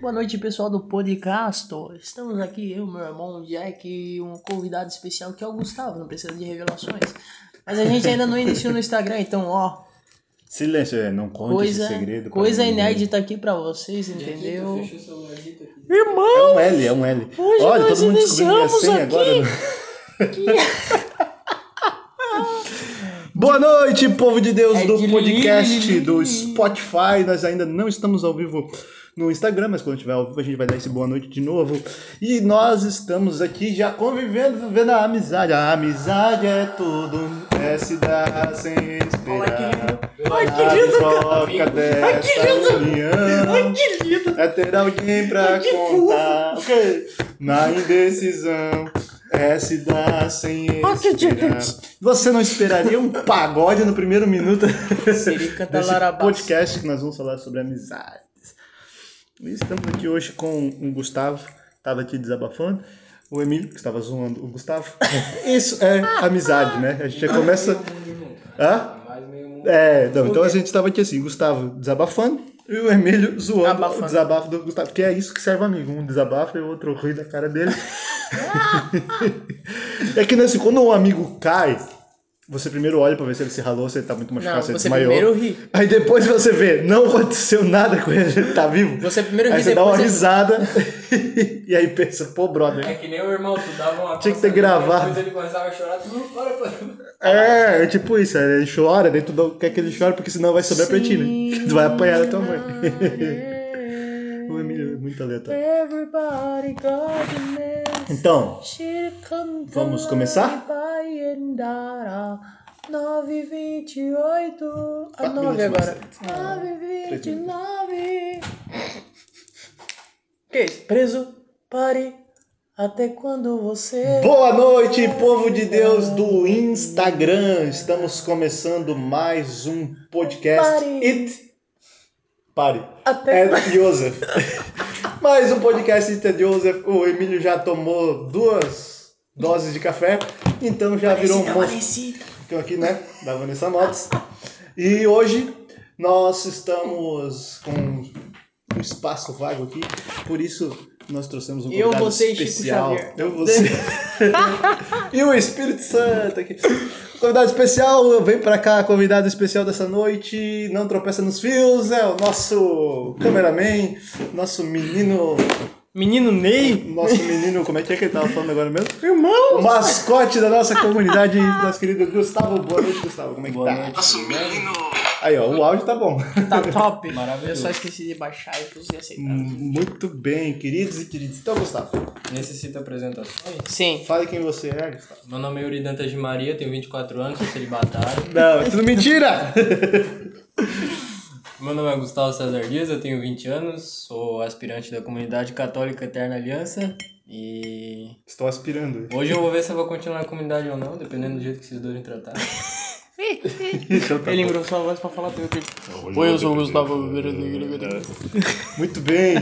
Boa noite, pessoal do podcast. Estamos aqui, eu, meu irmão Jack e um convidado especial que é o Gustavo, não precisa de revelações. Mas a gente ainda não iniciou no Instagram, então, ó, Silêncio, é, não conte coisa, esse segredo. coisa ninguém. inédita aqui pra vocês, entendeu? Fechou o celularzinho aqui. É Irmão! um L, é um L. Hoje Olha, nós todo mundo descobriu minha iniciamos senha aqui. agora. né? Boa noite, povo de Deus É do de podcast do Spotify. Nós ainda não estamos ao vivo no Instagram, mas quando estiver ao vivo a gente vai dar esse boa noite de novo. E nós estamos aqui já convivendo, vivendo a amizade. A amizade é tudo, é se dar sem esperar. Ai, que lindo, troca dessa união Que lindo! é ter alguém pra contar. Ok. Na indecisão é se dar sem que esperar. Você não esperaria um pagode no primeiro minuto desse podcast que nós vamos falar sobre amizades. Estamos aqui hoje com o Gustavo, que estava aqui desabafando. O Emílio, que estava zoando o Gustavo. Isso é amizade, né? A gente já começa. Hã? Mais meio mundo. É, não, então a gente estava aqui assim, Gustavo desabafando e o Emílio zoando Abafando. o desabafo do Gustavo, porque é isso que serve amigo, um desabafa e o outro ri da cara dele. é que nesse, quando um amigo cai, você primeiro olha pra ver se ele se ralou, se ele tá muito machucado, Não, se ele você desmaiou. primeiro ri. Aí depois você vê, não aconteceu nada com ele, ele tá vivo. Você primeiro Aí ri, você dá uma você- risada e aí pensa, pô, brother. É que nem o irmão, tu dava uma Tinha que ter gravado. Depois ele começava a chorar, tu não para, para. É, é tipo isso, ele chora, daí tu quer que ele chore porque senão vai sobrar pra ti, né? Tu vai apanhar da tua mãe. o Emílio é muito aleatório. Everybody got a name. Então, Vamos começar? Pai Endara, 928. A Quatro 9 minutos agora. mais 929. Que isso? Preso, pare. Até quando você. boa noite, povo de Deus do Instagram. Estamos começando mais um podcast. Pare. It. Pare. Até- É Joseph. mais um podcast It é Joseph. O Emílio já tomou duas doses de café, então já virou um monstro. Ficam aqui, né? Da Vanessa Motos. E hoje nós estamos com um espaço vago aqui, por isso nós trouxemos um Eu, convidado você e Chico especial. Eu, você. e o Espírito Santo aqui. Convidado especial, vem pra cá, convidado especial dessa noite. Não tropeça nos fios, é o nosso cameraman, nosso menino. Menino Ney. Nosso menino, como é que é que ele tava falando agora mesmo? Irmão. O mascote da nossa comunidade, nosso querido Gustavo. Boa noite, Gustavo. Como é que Boa tá? noite. Nosso menino. Aí, ó, o áudio tá bom. Tá top. Maravilhoso. Eu só esqueci de baixar e pus e aceitar. Muito bem, queridos e queridos. Então, Gustavo, Necessita apresentações? Sim. fale quem você é, Gustavo. Meu nome é Yuri Dantas de Maria, tenho 24 anos, sou celibatário. Não, é tudo mentira! Meu nome é Gustavo César Dias, eu tenho 20 anos, sou aspirante da comunidade católica Eterna Aliança e Estou aspirando. hoje eu vou ver se eu vou continuar na comunidade ou não, dependendo do jeito que vocês dois tratar. Então tá Ele bom. engrossou a voz pra falar teu filho. Oi, eu sou o Gustavo. Muito bem.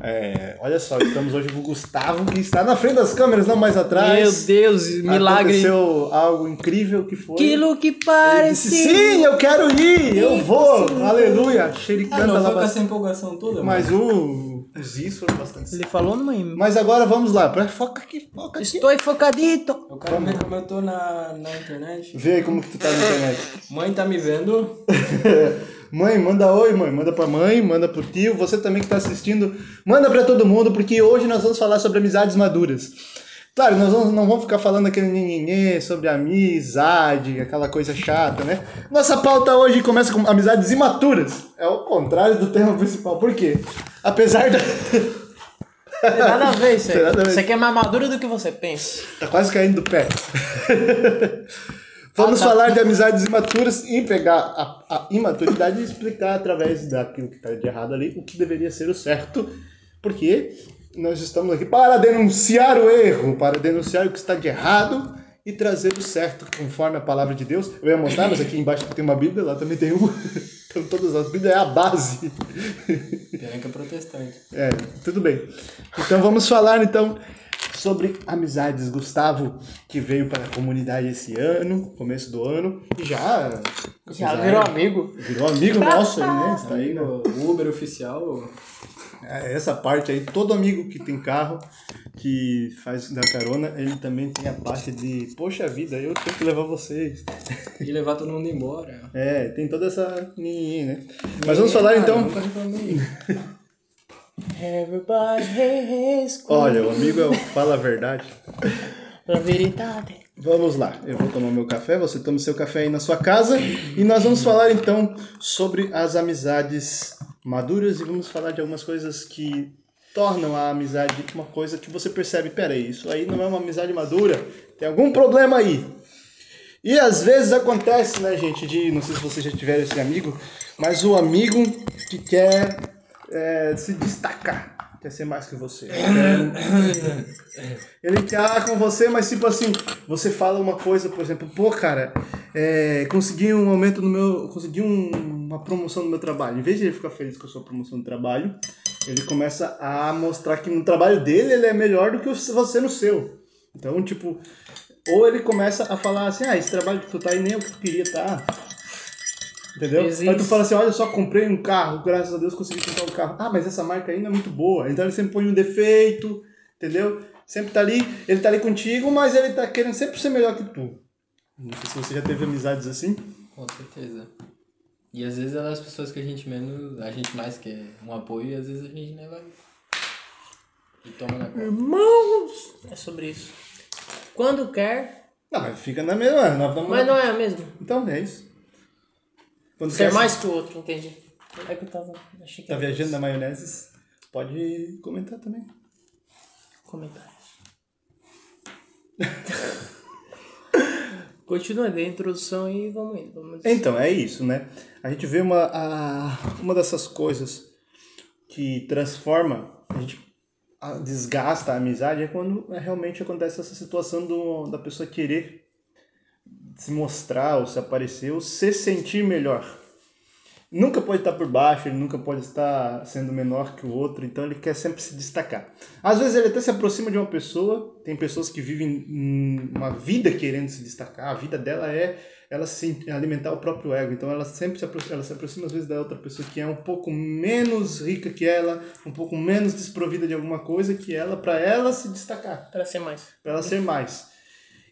É, olha só, estamos hoje com o Gustavo, que está na frente das câmeras, não mais atrás. Meu Deus, milagre. Aconteceu algo incrível que foi. Aquilo que Ele disse, parece. Sim, eu quero ir, eu vou. Aleluia. Ah, Xericanta não lá foi com essa empolgação toda, Mas o, os is foram bastante. Ele falou, mãe. Mas agora vamos lá. Foca aqui, foca aqui. Estou focadito. Eu quero ver como eu tô na, na internet. Vê aí como que tu tá na internet. Mãe tá me vendo? Mãe, manda oi, mãe. Manda pra mãe, manda pro tio. Você também que tá assistindo, manda pra todo mundo, porque hoje nós vamos falar sobre amizades maduras. Claro, nós vamos- não vamos ficar falando aquele nhenhenhê sobre amizade, aquela coisa chata, né? Nossa pauta hoje começa com amizades imaturas. É o contrário do tema principal. Por quê? Apesar da... Tem nada a ver isso aí. Isso aqui é mais maduro do que você pensa. Tá quase caindo do pé. Vamos Ah, tá. falar de amizades imaturas e pegar a, a imaturidade e explicar através daquilo que está de errado ali o que deveria ser o certo. Porque nós estamos aqui para denunciar o erro, para denunciar o que está de errado e trazer o certo conforme a palavra de Deus. Eu ia mostrar, mas aqui embaixo tem uma Bíblia, lá também tem uma. Então todas as Bíblias é a base. Que é protestante. É, tudo bem. Então vamos falar então sobre amizades. Gustavo, que veio para a comunidade esse ano, começo do ano, e já. Já virou amigo. Virou amigo nosso, aí, né? Está aí, né? Amigo, o Uber oficial. É, Essa parte aí, todo amigo que tem carro, que faz da carona, ele também tem a parte de, poxa vida, eu tenho que levar vocês. E levar todo mundo embora. É, tem toda essa né? Mas vamos falar então. Everybody is Olha, o amigo é o fala a verdade. La verità. Vamos lá, eu vou tomar meu café, você toma seu café aí na sua casa e nós vamos falar então sobre as amizades maduras e vamos falar de algumas coisas que tornam a amizade uma coisa que você percebe, peraí, isso aí não é uma amizade madura, tem algum problema aí. E às vezes acontece, né, gente, de, não sei se vocês já tiveram esse amigo, mas o amigo que quer é, se destacar, quer ser mais que você. Quer- ele quer com você, mas tipo assim, você fala uma coisa, por exemplo, pô, cara, é, consegui um aumento no meu. Consegui um- uma promoção no meu trabalho. Em vez de ele ficar feliz com a sua promoção no trabalho, ele começa a mostrar que no trabalho dele ele é melhor do que você no seu. Então, tipo, ou ele começa a falar assim, ah, esse trabalho que tu tá aí nem é o que tu queria tá. Entendeu? Existe. Aí tu fala assim, olha, eu só comprei um carro, graças a Deus consegui comprar um carro. Ah, mas essa marca não é muito boa. Então ele sempre põe um defeito, entendeu? Sempre tá ali, ele tá ali contigo, mas ele tá querendo sempre ser melhor que tu. Não sei se você já teve amizades assim. Com certeza. E às vezes é das pessoas que a gente menos, a gente mais quer um apoio e às vezes a gente nem vai. E toma na conta. Irmãos! É sobre isso. Quando quer, Não, mas fica na mesma. Na, mas não é a mesma. Então é isso. Quando Ser mais que o outro, entendi. É que eu tava. Achei que tá viajando na maionese, pode comentar também. Comentários. Continua, a introdução e vamos indo. Vamos Então, é isso, né? A gente vê uma, a, uma dessas coisas que transforma, a gente a- desgasta a amizade, é quando realmente acontece essa situação do, da pessoa querer se mostrar, ou se aparecer, ou se sentir melhor. Nunca pode estar por baixo, ele nunca pode estar sendo menor que o outro, então ele quer sempre se destacar. Às vezes ele até se aproxima de uma pessoa, tem pessoas que vivem uma vida querendo se destacar, a vida dela é ela se alimentar o próprio ego, então ela sempre se aproxima, ela se aproxima às vezes da outra pessoa que é um pouco menos rica que ela, um pouco menos desprovida de alguma coisa que ela, para ela se destacar Para ser mais. para ela ser mais.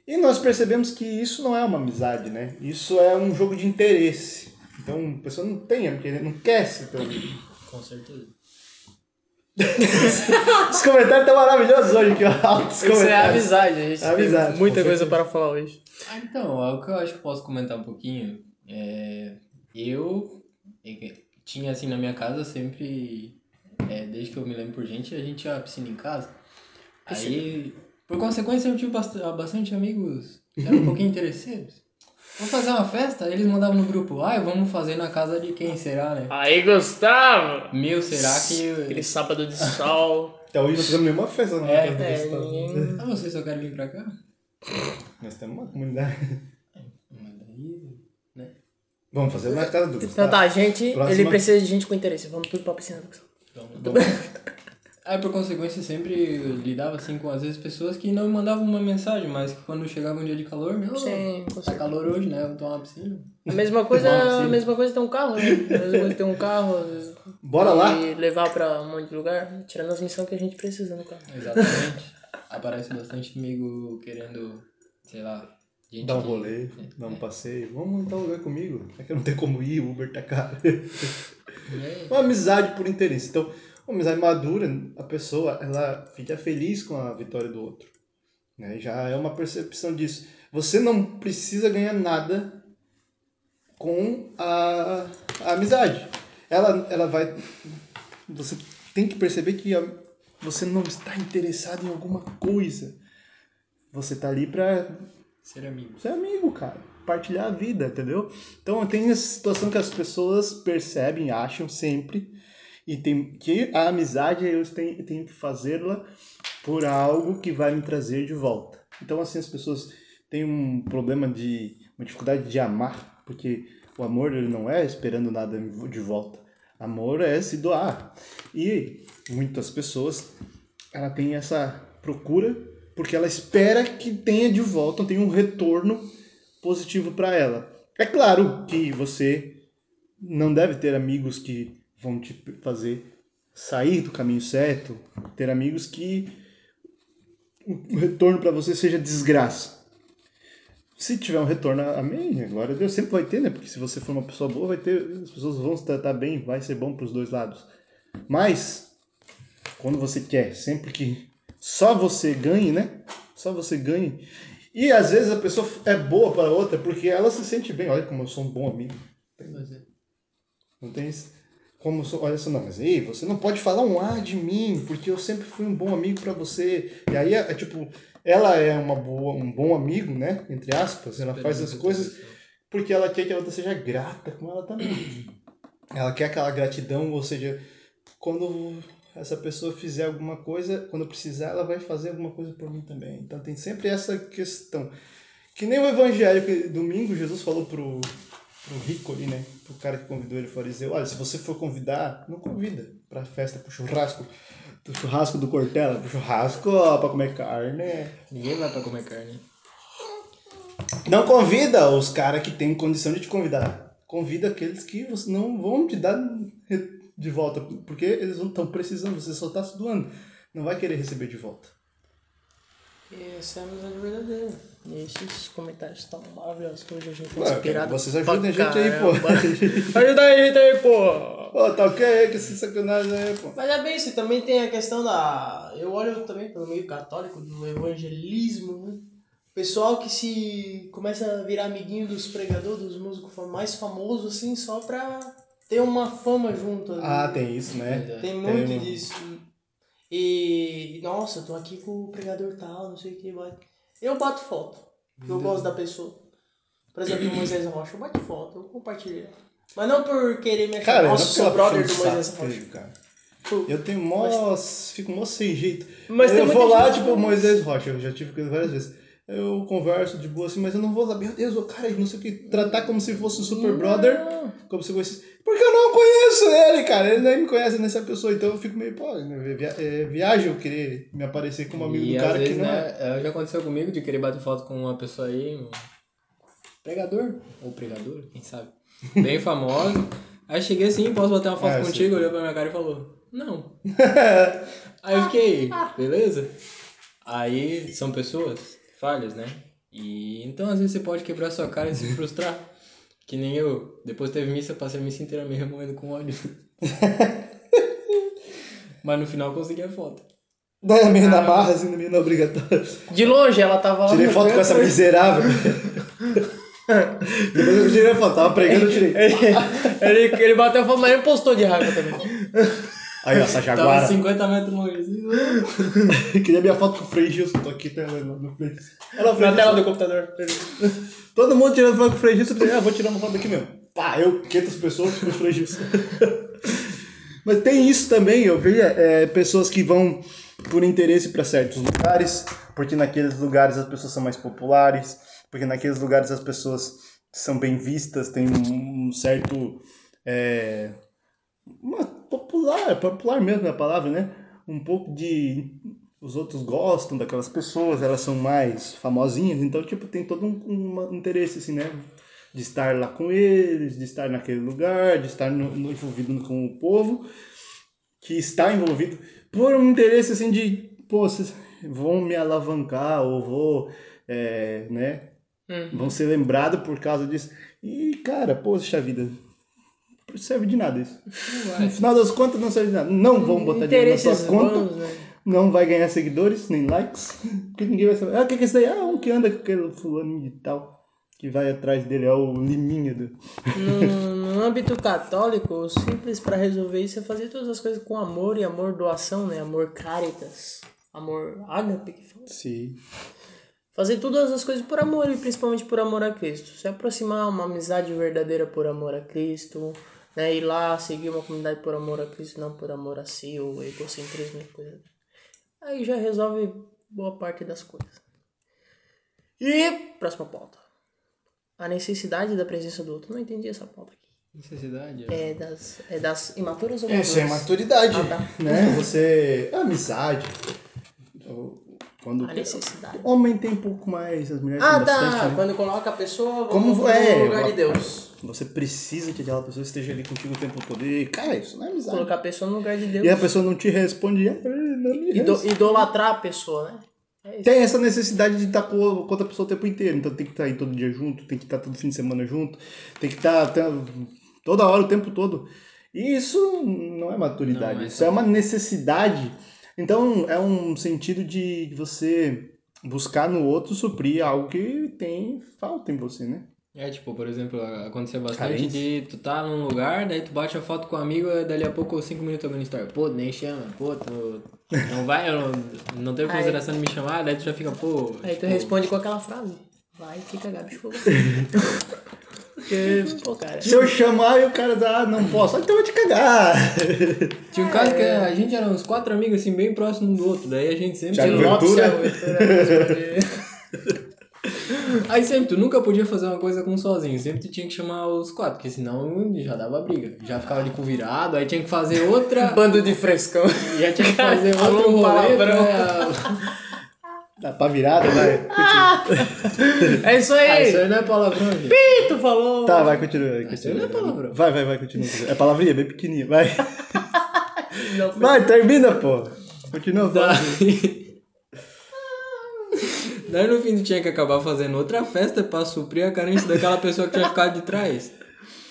E nós percebemos que isso não é uma amizade, né? Isso é um jogo de interesse. Então a pessoa não tem, porque ele não quer ser teu amigo. Com certeza. Os comentários estão maravilhosos hoje aqui, ó. Altos Isso é amizade, a gente Amizade, tem muita coisa para falar hoje. Ah, então, é o que eu acho que posso comentar um pouquinho. É, eu é, tinha assim na minha casa sempre, é, desde que eu me lembro por gente, a gente tinha a piscina em casa. Aí, por consequência, eu tive bast- bastante amigos que eram um pouquinho interesseiros. Vamos fazer uma festa? Eles mandavam no grupo, ai, vamos fazer na casa de quem será, né? Aí, Gustavo! Meu, será que. Aquele sábado de sol. Então hoje nós fizemos nenhuma festa na É, casa do é, Gustavo. ninguém- Ah, vocês só querem vir pra cá? Nós temos uma comunidade. Mas daí. né? Vamos fazer na casa do Então Gustavo. tá, gente, Próxima. ele precisa de gente com interesse. Vamos tudo pra piscina do Gustavo. Então, vamos. Aí, por consequência, eu sempre lidava assim com, às vezes, pessoas que não me mandavam uma mensagem, mas que quando chegava um dia de calor, meu, Sim, tá calor hoje, né? Eu vou tomar uma piscina. A mesma coisa, a mesma coisa ter um carro, né? A mesma coisa ter um carro. Bora lá? E levar pra um monte de lugar, tirando as missões que a gente precisa no carro. Exatamente. Aparece bastante amigo querendo, sei lá, gente Dá um que- rolê, dá um passeio. Vamos montar um lugar comigo. É que não tem como ir, o Uber tá caro. É, Uma amizade por interesse. Então, uma amizade madura, a pessoa ela fica feliz com a vitória do outro. Né? Já é uma percepção disso. Você não precisa ganhar nada com a, a amizade. Ela, ela vai. Você tem que perceber que a- você não está interessado em alguma coisa. Você tá ali pra ser amigo. ser amigo, cara. Partilhar a vida, entendeu? Então tem essa situação que as pessoas percebem, acham sempre, e tem que a amizade eu tenho, tenho que fazê-la por algo que vai me trazer de volta. Então assim as pessoas têm um problema de uma dificuldade de amar, porque o amor ele não é esperando nada de volta. Amor é se doar. E muitas pessoas ela tem essa procura porque ela espera que tenha de volta, tenha um retorno positivo para ela. É claro que você não deve ter amigos que vão te fazer sair do caminho certo, ter amigos que o retorno para você seja desgraça. Se tiver um retorno, amém, glória a Deus, sempre vai ter, né? Porque se você for uma pessoa boa, vai ter, as pessoas vão se tratar bem, vai ser bom para os dois lados. Mas, quando você quer, sempre que só você ganhe, né? Só você ganhe. E às vezes a pessoa é boa para outra porque ela se sente bem. Olha como eu sou um bom amigo. Não tem isso? Como olha só, não, mas ei, você não pode falar um A de mim, porque eu sempre fui um bom amigo para você. E aí, é, é, tipo, ela é uma boa, um bom amigo, né? Entre aspas, ela faz as coisas porque ela quer que a outra seja grata com ela também. Ela quer aquela gratidão, ou seja, quando essa pessoa fizer alguma coisa, quando precisar, ela vai fazer alguma coisa por mim também. Então tem sempre essa questão. Que nem o evangelho que domingo Jesus falou pro pro rico ali, né? Pro cara que convidou ele, fariseu. Olha, se você for convidar, não convida pra festa, pro churrasco. Do churrasco do Cortella, pro churrasco ó, pra comer carne. Ninguém vai pra comer carne. Não convida os caras que têm condição de te convidar. Convida aqueles que não vão te dar de volta, porque eles não estão precisando, você só se doando. Não vai querer receber de volta. Essa é a amizade verdadeira. E esses comentários estão maravilhosos que hoje a gente Ué, inspirado. Vocês ajudem a gente aí, pô. Ajuda a gente aí, pô. Pô, tá ok aí, que esse sacanagem aí, pô. Mas é bem, você também tem a questão da. Eu olho também pelo meio católico, do evangelismo, né? Pessoal que se começa a virar amiguinho dos pregadores, dos músicos mais famosos, assim, só pra ter uma fama junto. ali. Ah, tem isso, né? Tem muito disso. E, nossa, eu tô aqui com o pregador tal, não sei o que. Vai. Eu bato foto. Eu gosto da pessoa. Por exemplo, o Moisés Rocha, eu bato foto, eu compartilho. Mas não por querer me achar, Cara, eu nossa, não sou brother do Moisés Rocha. dele, cara. Eu tenho mó. Fico mó sem jeito. Mas eu vou lá, tipo, que- o Moisés Rocha, eu já tive ele várias vezes. Eu converso de boa assim, mas eu não vou lá, meu Deus, o cara, não sei o que, tratar como se fosse um super brother, como se fosse. Porque eu não conheço ele, cara, ele nem me conhece nessa pessoa, então eu fico meio, pô, né, via- é, viagem eu querer me aparecer como amigo e do às cara vezes, que não é. né, é, já aconteceu comigo de querer bater foto com uma pessoa aí, um pregador, ou pregadora, quem sabe, bem famosa. Aí cheguei assim, posso bater uma foto É, contigo? Olhou pra minha cara e falou, não. aí eu fiquei, beleza? Aí são pessoas falhas, né? E então às vezes você pode quebrar sua cara e se frustrar. Que nem eu. Depois teve missa, passei a missa inteira me remoendo com ódio. Mas no final consegui a foto. Daí meio na marra, assim, meio na obrigatória. De longe, ela tava lá Tirei no foto com essa miserável. Depois eu tirei a foto, tava pregando, eu tirei. ele, ele bateu a foto, mas ele postou de raiva também. Aí, ó, essa Tava jaguara. 50 metros longe. Assim. Queria minha foto com o Frei Gilson, tô aqui tela no Frei Frei Na tela do computador. Todo mundo tirando foto com o Frei Gilson, eu falei, ah, vou tirar uma foto aqui mesmo. Pá, eu, 500 pessoas com o Frei Gilson. Mas tem isso também, eu vejo é, pessoas que vão por interesse para certos lugares, porque naqueles lugares as pessoas são mais populares, porque naqueles lugares as pessoas são bem vistas, tem um, um certo. É, popular, popular mesmo é a palavra, né? Um pouco de. Os outros gostam daquelas pessoas, elas são mais famosinhas, então, tipo, tem todo um, um interesse, assim, né? De estar lá com eles, de estar naquele lugar, de estar no, no- envolvido com o povo, que está envolvido por um interesse, assim, de, pô, vocês vão me alavancar, ou vou, é, né? Vão ser lembrados por causa disso. E, cara, poxa vida, não serve de nada isso. No final das contas, não serve de nada. Não vão botar dinheiro na sua conta. né? Não vai ganhar seguidores, nem likes. Porque ninguém vai saber. Ah, o que que é isso daí? Ah, um que anda com aquele fulano de tal. Que vai atrás dele, é o Liminha. Do... No, no âmbito católico, o simples para resolver isso é fazer todas as coisas com amor e amor doação, né? Amor caritas, amor ágape que fala. Sim. Fazer todas as coisas por amor e principalmente por amor a Cristo. Se aproximar, uma amizade verdadeira por amor a Cristo, né? Ir lá, seguir uma comunidade por amor a Cristo, não por amor a si ou egocentrismo e coisa. Aí já resolve boa parte das coisas. E próxima pauta. A necessidade da presença do outro. Não entendi essa pauta aqui. Necessidade. É das, é das imaturas ou Essa é maduras? maturidade, Ah, tá. né? Você... É amizade. Quando A necessidade. homem tem um pouco mais, as mulheres Ah, têm bastante, tá. né? Quando coloca a pessoa Como como é, no lugar de Deus. Você precisa que aquela pessoa esteja ali contigo o tempo todo. E, cara, isso não é amizade. Colocar a pessoa no lugar de Deus. E a pessoa não te responde, "Ah, não me Ido- responde." idolatrar a pessoa, né? É. Tem essa necessidade de estar com com outra pessoa o tempo inteiro. Então tem que estar aí todo dia junto, tem que estar todo fim de semana junto, tem que estar toda hora, o tempo todo. E isso não é maturidade, Não isso é uma necessidade. Então é um sentido de você buscar no outro suprir algo que tem falta em você, né? É, tipo, por exemplo, acontecia bastante Carência. de tu tá num lugar, daí tu bate a foto com um amigo, e dali a pouco, cinco minutos alguém story. Pô, nem chama, pô, tu não vai, eu não, não teve consideração de me chamar, daí tu já fica, pô. Aí tu tipo, responde com aquela frase. Vai, fica Gabi fogo. Porque, pô, cara. Se eu chamar e o cara dá, ah, não posso, então eu vou te cagar. Tinha um caso que a gente era uns quatro amigos, assim, bem próximos um do outro, daí a gente sempre. Thiago Lopes. Thiago Ventura. Aí sempre, tu nunca podia fazer uma coisa com um sozinho, sempre tu tinha que chamar os quatro, porque senão já dava briga. Já ficava de cu virado, aí tinha que fazer outra. Bando de frescão. já tinha que fazer Falou outro rolê palavrão. pra... Dá pra virada, vai. É isso Ah, aí. isso aí não é palavrão, gente. Tu falou. Tá, vai, continua. vai, Isso aí não é continua. palavrão. Vai, vai, vai, continua. É palavrinha, bem pequenininha, vai. Vai, termina, pô. Continua falando. Daí... Daí no fim tu tinha que acabar fazendo outra festa pra suprir a carência daquela pessoa que tinha ficado de trás.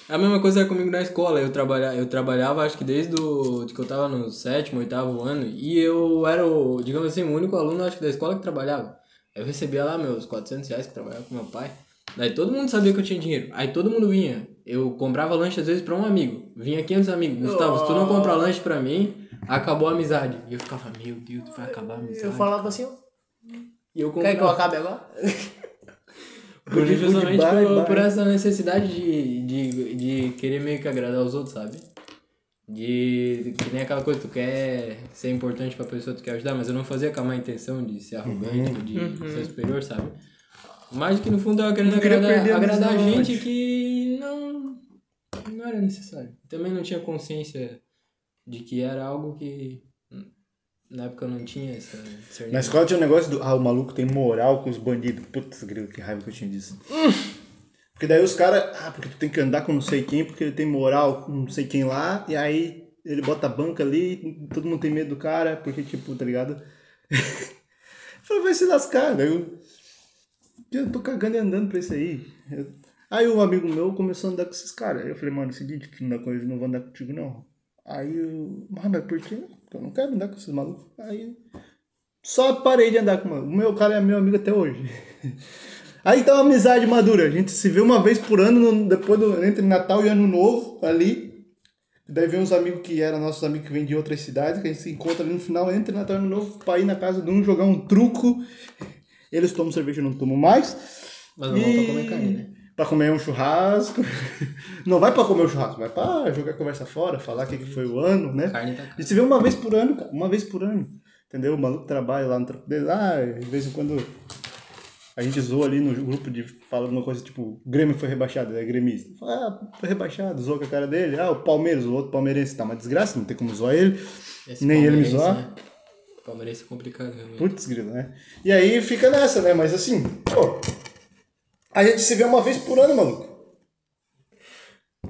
A mesma coisa comigo na escola. Eu, trabalha, eu trabalhava, acho que desde o, de que eu tava no sétimo, oitavo ano. E eu era, o, digamos assim, o único aluno, acho que da escola que trabalhava. Eu recebia lá meus 400 reais que trabalhava com meu pai. Daí todo mundo sabia que eu tinha dinheiro. Aí todo mundo vinha. Eu comprava lanche às vezes pra um amigo. Vinha 500 amigos. Gustavo, se tu não comprar lanche pra mim, acabou a amizade. E eu ficava, meu Deus, vai acabar a amizade. Eu falava assim, ó. E eu Quer que eu acabe agora? Por, Good, justamente bye, por, bye. por essa necessidade de, de, de querer meio que agradar os outros, sabe? De que nem aquela coisa, tu quer ser importante pra pessoa, tu quer ajudar, mas eu não fazia com a má intenção de ser arrogante, ou de ser superior, sabe? Mas que no fundo eu querendo agradar, agradar a gente que não, não era necessário. Também não tinha consciência de que era algo que na época eu não tinha essa Na discernimento. escola tinha um negócio do. Ah, o maluco tem moral com os bandidos. Putz, grilo, que raiva que eu tinha disso. Porque daí os caras. Ah, porque tu tem que andar com não sei quem, porque ele tem moral com não sei quem lá. E aí ele bota a banca ali, todo mundo tem medo do cara, porque, tipo, tá ligado? falei, vai se lascar. Daí eu. Eu tô cagando e andando pra isso aí. Eu- Aí um amigo meu começou a andar com esses caras. Aí eu falei, mano, é o seguinte, tu não eles, não vou andar contigo, não. Aí eu. Ah, mas por Eu não quero andar com esses malucos. Aí só parei de andar com o meu cara é meu amigo até hoje. Aí tá uma amizade madura. A gente se vê uma vez por ano, no- depois do, entre Natal e Ano Novo, ali. Daí vem uns amigos que eram nossos amigos que vêm de outras cidades, que a gente se encontra ali no final, entre Natal e Ano Novo, pra ir na casa de um, jogar um truco. Eles tomam cerveja, eu não tomo mais. Mas não vão pra comer carne, né? Pra comer um churrasco. Não vai pra comer o churrasco, vai pra jogar conversa fora, falar o que, que foi o ano, né? Carne tá se vê uma vez por ano, cara. Uma vez por ano. Entendeu? O maluco trabalha lá no trampo dele. Ah, de vez em quando a gente zoa ali no grupo de fala alguma coisa tipo, Grêmio foi rebaixado, ele é gremista. Fala, ah, foi rebaixado, zoa com a cara dele. Ah, o Palmeiras, o outro palmeirense tá uma desgraça, não tem como zoar ele. Esse Nem ele me zoar. né? Palmeirense é complicado, realmente. Putz, grilo, né? E aí fica nessa, né? Mas assim, pô, a gente se vê uma vez por ano, maluco.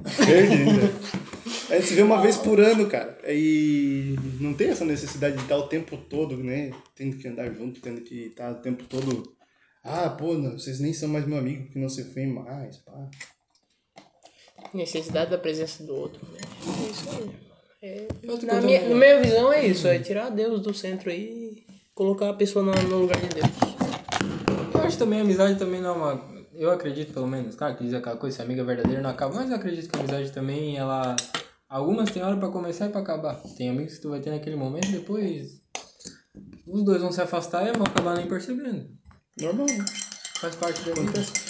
Verde ainda. A gente se vê uma vez por ano, cara. E não tem essa necessidade de estar o tempo todo, né? Tendo que andar junto, tendo que estar o tempo todo. Ah, pô, não, vocês nem são mais meu amigo, porque não se vê mais, pá. Necessidade da presença do outro. Né? É isso aí. É, na, minha, na minha visão é isso, é tirar Deus do centro aí e colocar a pessoa no, no lugar de Deus. Eu acho também a amizade também não é uma. Eu acredito pelo menos, claro que diz aquela coisa, se a amiga verdadeira não acaba, mas eu acredito que a amizade também, ela. Algumas tem hora pra começar e pra acabar. Tem amigos que tu vai ter naquele momento, depois. Os dois vão se afastar e vão acabar nem percebendo. Normal, né? Faz parte da vida.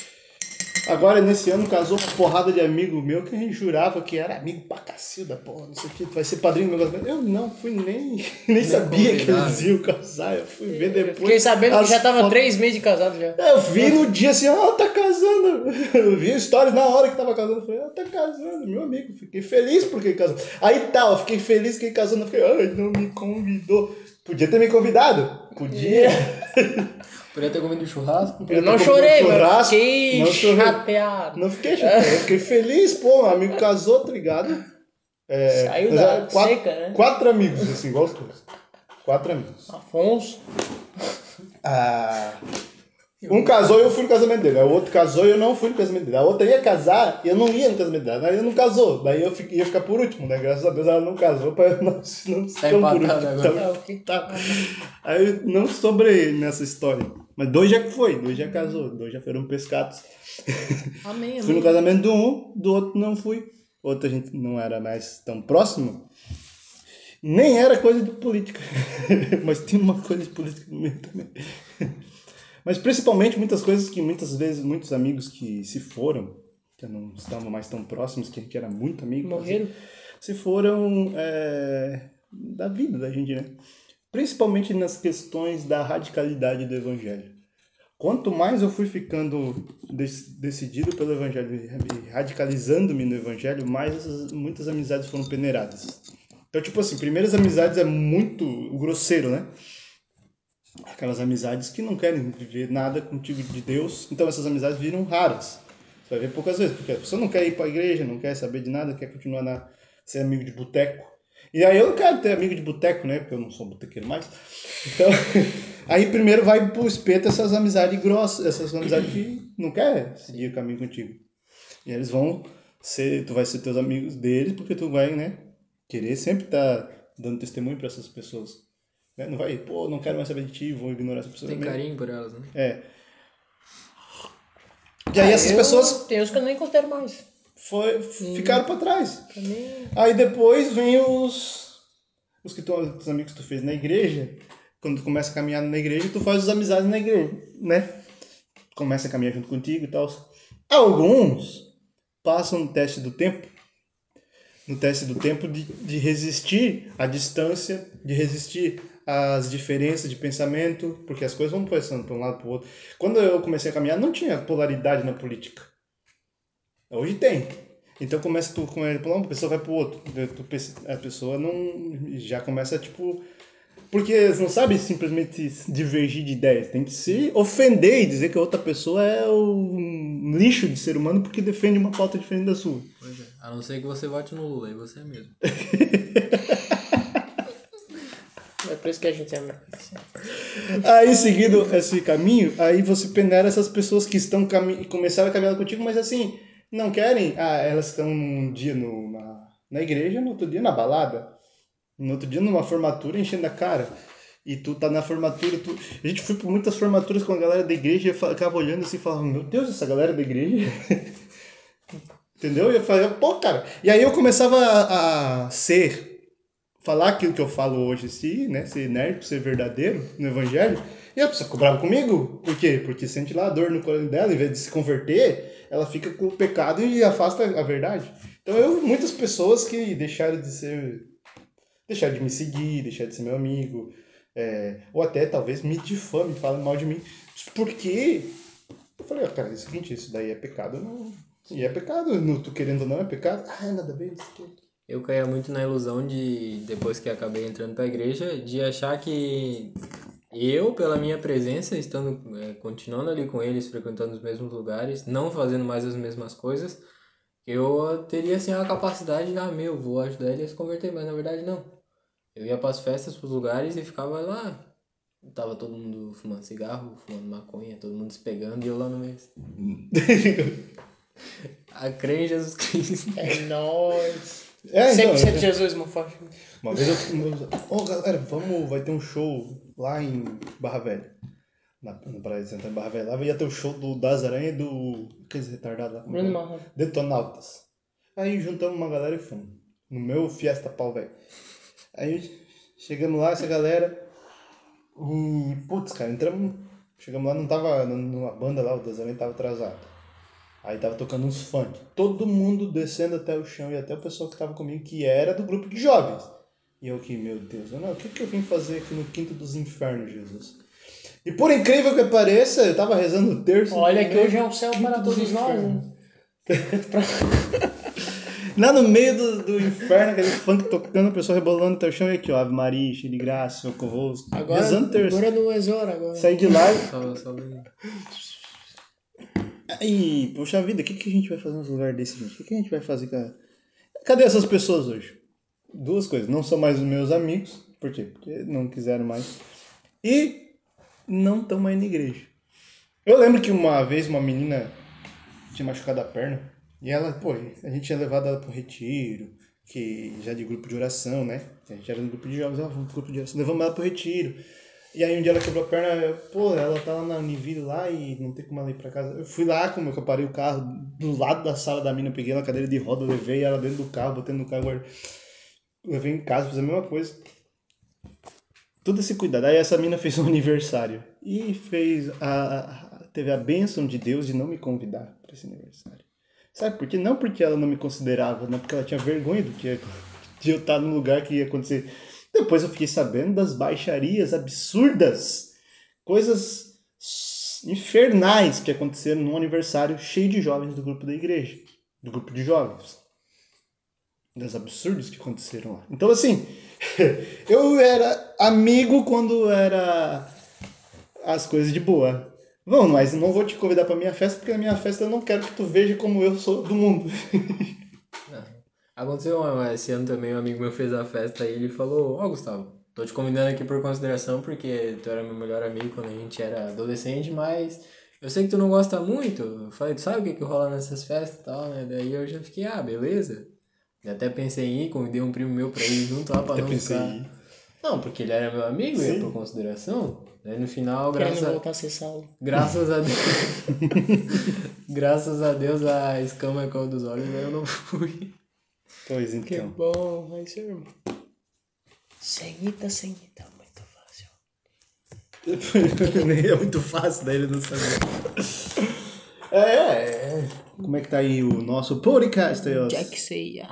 Agora, nesse ano, casou uma porrada de amigo meu que a gente jurava que era amigo pra cacilda, porra, não sei o que, tu vai ser padrinho do negócio. Eu não fui nem, nem, sabia que eles iam casar, eu fui ver depois. Fiquei sabendo que já tava fotos. três meses de casado já. Eu vi no dia assim, ó, tá casando. Eu vi stories na hora que tava casando. Eu falei, ó, tá casando, meu amigo. Fiquei feliz porque ele casou. Aí tá, eu fiquei feliz que ele casou. Eu falei, ai, não me convidou. Podia ter me convidado. Podia. Podia ter comido churrasco. Eu não chorei, churrasco, fiquei não chorei. chateado. Não fiquei chateado, eu fiquei feliz, pô, meu amigo casou, tá ligado? É, Saiu da é quatro, seca, né? Quatro amigos, assim, igual os teus. Quatro amigos. Afonso. Ah, um casou e eu fui no casamento dele. O outro casou e eu não fui no casamento dele. A outra ia casar e eu não ia no casamento dela. Daí eu não casou. Daí eu fiquei- ia ficar por último, né? Graças a Deus ela não casou pra eu não, não ficar por empatado último. agora. Tá É o que? Tá. Aí eu não sobrei nessa história. Mas dois já foi, dois já casou, dois já foram pescados. Amém, Fui no amém. casamento do um, do outro não fui. Outro a gente não era mais tão próximo. Nem era coisa de política. Mas tinha uma coisa de política no meio também. Mas principalmente muitas coisas que muitas vezes, muitos amigos que se foram, que não estavam mais tão próximos, que a gente era muito amigo. Morreram? Se foram é, da vida da gente, né? Principalmente nas questões da radicalidade do evangelho. Quanto mais eu fui ficando dec- decidido pelo evangelho e radicalizando-me no evangelho, mais essas, muitas amizades foram peneiradas. Então, tipo assim, primeiras amizades é muito grosseiro, né? Aquelas amizades que não querem viver nada contigo de Deus, então essas amizades viram raras. Você vai ver poucas vezes, porque a pessoa não quer ir para a igreja, não quer saber de nada, quer continuar na, ser amigo de boteco. E aí eu não quero ter amigo de boteco, né? Porque eu não sou botequeiro mais. Então, aí primeiro vai pro espeto essas amizades grossas, essas amizades que não quer seguir o caminho contigo. E eles vão ser, tu vai ser teus amigos deles, porque tu vai, né, querer sempre estar dando testemunho para essas pessoas. Né? Não vai, pô, não quero mais saber de ti, vou ignorar essa pessoa. Tem também. carinho por elas, né? É. E aí essas Ah, eu- pessoas Tem uns que eu nem considero mais. foi, ficaram para trás. Pra mim. Aí depois vem os. Os que tu, os amigos que tu fez na igreja. Quando tu começa a caminhar na igreja, tu faz as amizades na igreja, né? Começa a caminhar junto contigo e tal. Alguns passam no teste do tempo. No teste do tempo de, de resistir à distância, de resistir às diferenças de pensamento, porque as coisas vão passando para um lado para o outro. Quando eu comecei a caminhar, não tinha polaridade na política. Hoje tem. Então começa tu com ele, uma pessoa vai pro outro. Tu pensa- A pessoa não já começa tipo porque eles não sabem simplesmente divergir de ideias, tem que se ofender e dizer que a outra pessoa é um lixo de ser humano porque defende uma pauta diferente da sua. Pois é. A não ser que você vote no Lula, aí você é mesmo. Por isso que a gente é. Aí, seguindo esse caminho, aí você peneira essas pessoas que estão cami começaram a caminhar contigo, mas assim, não querem. Ah, elas estão um dia no, na, na igreja, no outro dia na balada, no outro dia numa formatura enchendo a cara. E tu tá na formatura, tu... a gente foi por muitas formaturas com a galera da igreja e eu ficava olhando assim e falava, meu Deus, essa galera da igreja. Entendeu? E eu pô, cara. E aí eu começava a, a ser falar aquilo que eu falo hoje, assim, né? Ser nerd, ser verdadeiro no evangelho. E a pessoa ficou brava comigo. Por quê? Porque sente lá a dor no coração dela, em vez de se converter, ela fica com o pecado e afasta a verdade. Então eu muitas pessoas que deixaram de ser. deixaram de me seguir, deixaram de ser meu amigo. é, ou até talvez me difame, falem mal de mim. Porque eu falei, ó, cara, é o seguinte, isso daí é pecado. Não... E é pecado, não, tu querendo ou não é pecado. Ah, nada a ver, isso aqui. Eu caía muito na ilusão de, depois que acabei entrando pra igreja, de achar que eu, pela minha presença, estando, eh, continuando ali com eles, frequentando os mesmos lugares, não fazendo mais as mesmas coisas, eu teria, assim, a capacidade de, ah, meu, vou ajudar ele a se converter, mas na verdade não. Eu ia pras festas, pros lugares e ficava lá. Tava todo mundo fumando cigarro, fumando maconha, todo mundo se pegando e eu lá no meio. A crer em Jesus Cristo. É nóis. É, então, 100% eu- Jesus, meu forte. Uma vez eu. Ô galera, vamos. Vai ter um show lá em Barra Velha. Na, na Praia de Santa Barra Velha. Lá ia ter o show do Das Aranha e do. Aqueles retardados lá. como Bruno é? Marrone. Detonautas. Aí juntamos uma galera e fomos. No meu Fiesta Pau Velho. Aí chegamos lá, essa galera. E. Putz, cara, entramos. Chegamos lá, não tava. Numa banda lá, o Das Aranha tava atrasado. Aí tava tocando uns funk. Todo mundo descendo até o chão e até o pessoal que tava comigo, que era do grupo de jovens. E eu aqui, meu Deus, eu, não, o que, que eu vim fazer aqui no quinto dos infernos, Jesus? E por incrível que pareça, eu tava rezando o terço. Olha que meio hoje é o céu para dos todos nós. né? Lá no meio do, do inferno, aquele funk tocando, o pessoal rebolando até o chão e aqui, ó, Ave Maria, cheio de graça, socorro. Agora, Rezando terço. agora não é hora agora. Saí de lá e Só, só lendo. Aí, poxa vida, o que, que a gente vai fazer num lugar desse, gente? O que, que a gente vai fazer, cara? Cadê essas pessoas hoje? Duas coisas. Não são mais os meus amigos. Por quê? Porque não quiseram mais. E não estão mais na igreja. Eu lembro que uma vez uma menina tinha machucado a perna. E ela, pô, a gente tinha levado ela um retiro, que já de grupo de oração, né? A gente era no grupo de jovens, ela vamos pro grupo de oração. Levamos ela pro retiro. E aí um dia ela quebrou a perna, eu, pô, ela tá lá na Univille lá e não tem como ela ir pra casa. Eu fui lá, como eu parei o carro do lado da sala da mina, peguei ela na cadeira de roda, levei ela dentro do carro, botei no carro, guardei. levei em casa, fiz a mesma coisa. Todo esse cuidado. Aí essa mina fez um aniversário e fez a, a- teve a bênção de Deus de não me convidar para esse aniversário. Sabe por quê? Não porque ela não me considerava, não porque ela tinha vergonha do que de eu estar no lugar que ia acontecer. Depois eu fiquei sabendo das baixarias absurdas, coisas infernais que aconteceram num aniversário cheio de jovens do grupo da igreja, do grupo de jovens. Das absurdos que aconteceram lá. Então, assim, eu era amigo quando era as coisas de boa. Vamos, mas não vou te convidar pra minha festa, porque na minha festa eu não quero que tu veja como eu sou do mundo. Aconteceu uma- esse ano também, um amigo meu fez a festa e ele falou, ó Gustavo, tô te convidando aqui por consideração porque tu era meu melhor amigo quando a gente era adolescente, mas eu sei que tu não gosta muito. Eu falei, tu sabe o que que rola nessas festas e tal, né? Daí eu já fiquei, ah, beleza. E até pensei em ir, convidei um primo meu pra ir junto lá pra Eu não pensei ficar... em ir. Não, porque ele era meu amigo, Sim. ia por consideração. Daí no final, Querendo graças a... voltar a ser salvo. Graças a Deus. Graças a Deus a escama caiu dos olhos, aí eu não fui. Pois Que então. bom, é isso, irmão. Senhita, senhita, muito fácil. É muito fácil, daí ele não sabia. É, é. Como é que tá aí o nosso podcast aí, ó? Jack Seia.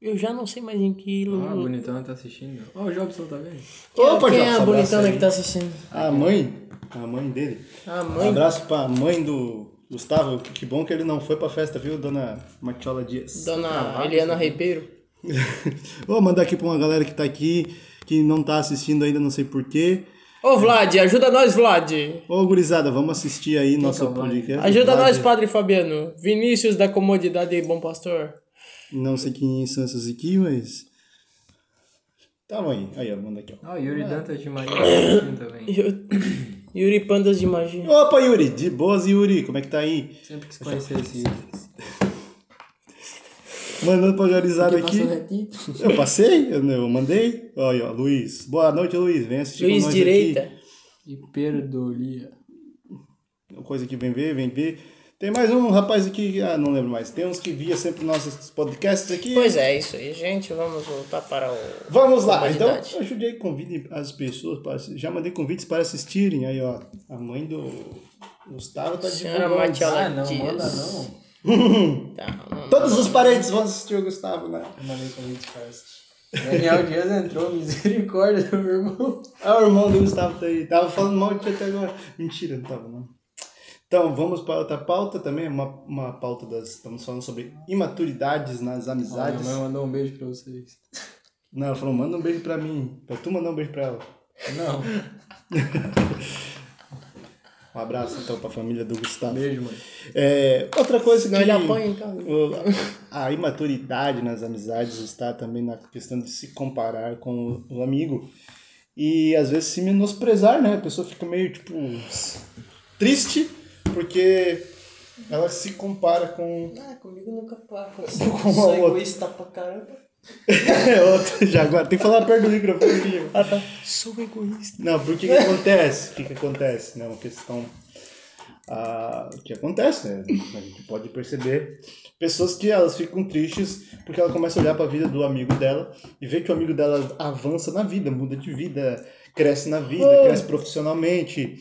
Eu já não sei mais em que Ah, lugar. bonitão tá assistindo. Ó, o Jobson tá vendo? Opa, Quem é Jobson, a abraço bonitona aí. que tá assistindo? A mãe, a mãe dele. A Um mãe. abraço pra mãe do Gustavo. Que bom que ele não foi pra festa, viu, dona Matiola Dias? Dona Eliana Ribeiro. Vou mandar aqui pra uma galera que tá aqui, que não tá assistindo ainda, não sei porquê. Ô, Vlad, ajuda nós, Vlad. Ô, gurizada, vamos assistir aí nosso é podcast. Ajuda Vlad, nós, Padre Fabiano. Vinícius da Comodidade e Bom Pastor. Não sei quem são essas aqui, mas... Tamo aí. Aí, ó, manda aqui, ó. Ó, Yuri Dantas de Maria tá também. Yu- Yuri Pandas de Magia. Opa, Yuri! De boas, Yuri! Como é que tá aí? Sempre quis conhecer esse. Mandando pra gurizada aqui. Eu passei, eu, eu mandei. Olha, ó, Luiz. Boa noite, Luiz. Vem assistir Luiz com nós Direita. aqui. E perdolia. Coisa que vem ver, vem ver. Tem mais um rapaz aqui, ah, não lembro mais. Tem uns que via sempre nossos podcasts aqui. Pois é, isso aí, gente. Vamos voltar para o. Vamos lá, então Comodidade. ajude aí, convide as pessoas para já mandei convites para assistirem. Aí, ó, a mãe do Gustavo tá Senhora divulgando. Ah, não, Dias. manda não. Tá, não, Todos os parentes vão assistir o Gustavo, né? Eu mandei convite para assistir. Daniel Dias entrou, misericórdia do meu irmão. Ah, o irmão do Gustavo tá aí. Tava falando mal de ti até agora. Mentira, não tava não. Então, vamos para outra pauta também, uma, uma pauta das. Estamos falando sobre imaturidades nas amizades. mãe mandou um beijo pra vocês. Não, ela falou, manda um beijo pra mim. Pra tu mandar um beijo pra ela. Não, Um abraço então pra família do Gustavo. beijo, mãe. É, outra coisa que. ele apanha em casa. o- A imaturidade nas amizades está também na questão de se comparar com o amigo. E às vezes se menosprezar, né? A pessoa fica meio tipo. triste porque ela se compara com. Ah, comigo nunca para. Com Sou outra. egoísta pra caramba. É outra, já agora. Tem que falar perto do microfone. Ah, tá. Sou egoísta. Não, porque que acontece? O que, que acontece? Né? Uma questão. ah, o que acontece, né? A gente pode perceber pessoas que elas ficam tristes porque ela começa a olhar para a vida do amigo dela e vê que o amigo dela avança na vida, muda de vida, cresce na vida, Oh. cresce profissionalmente.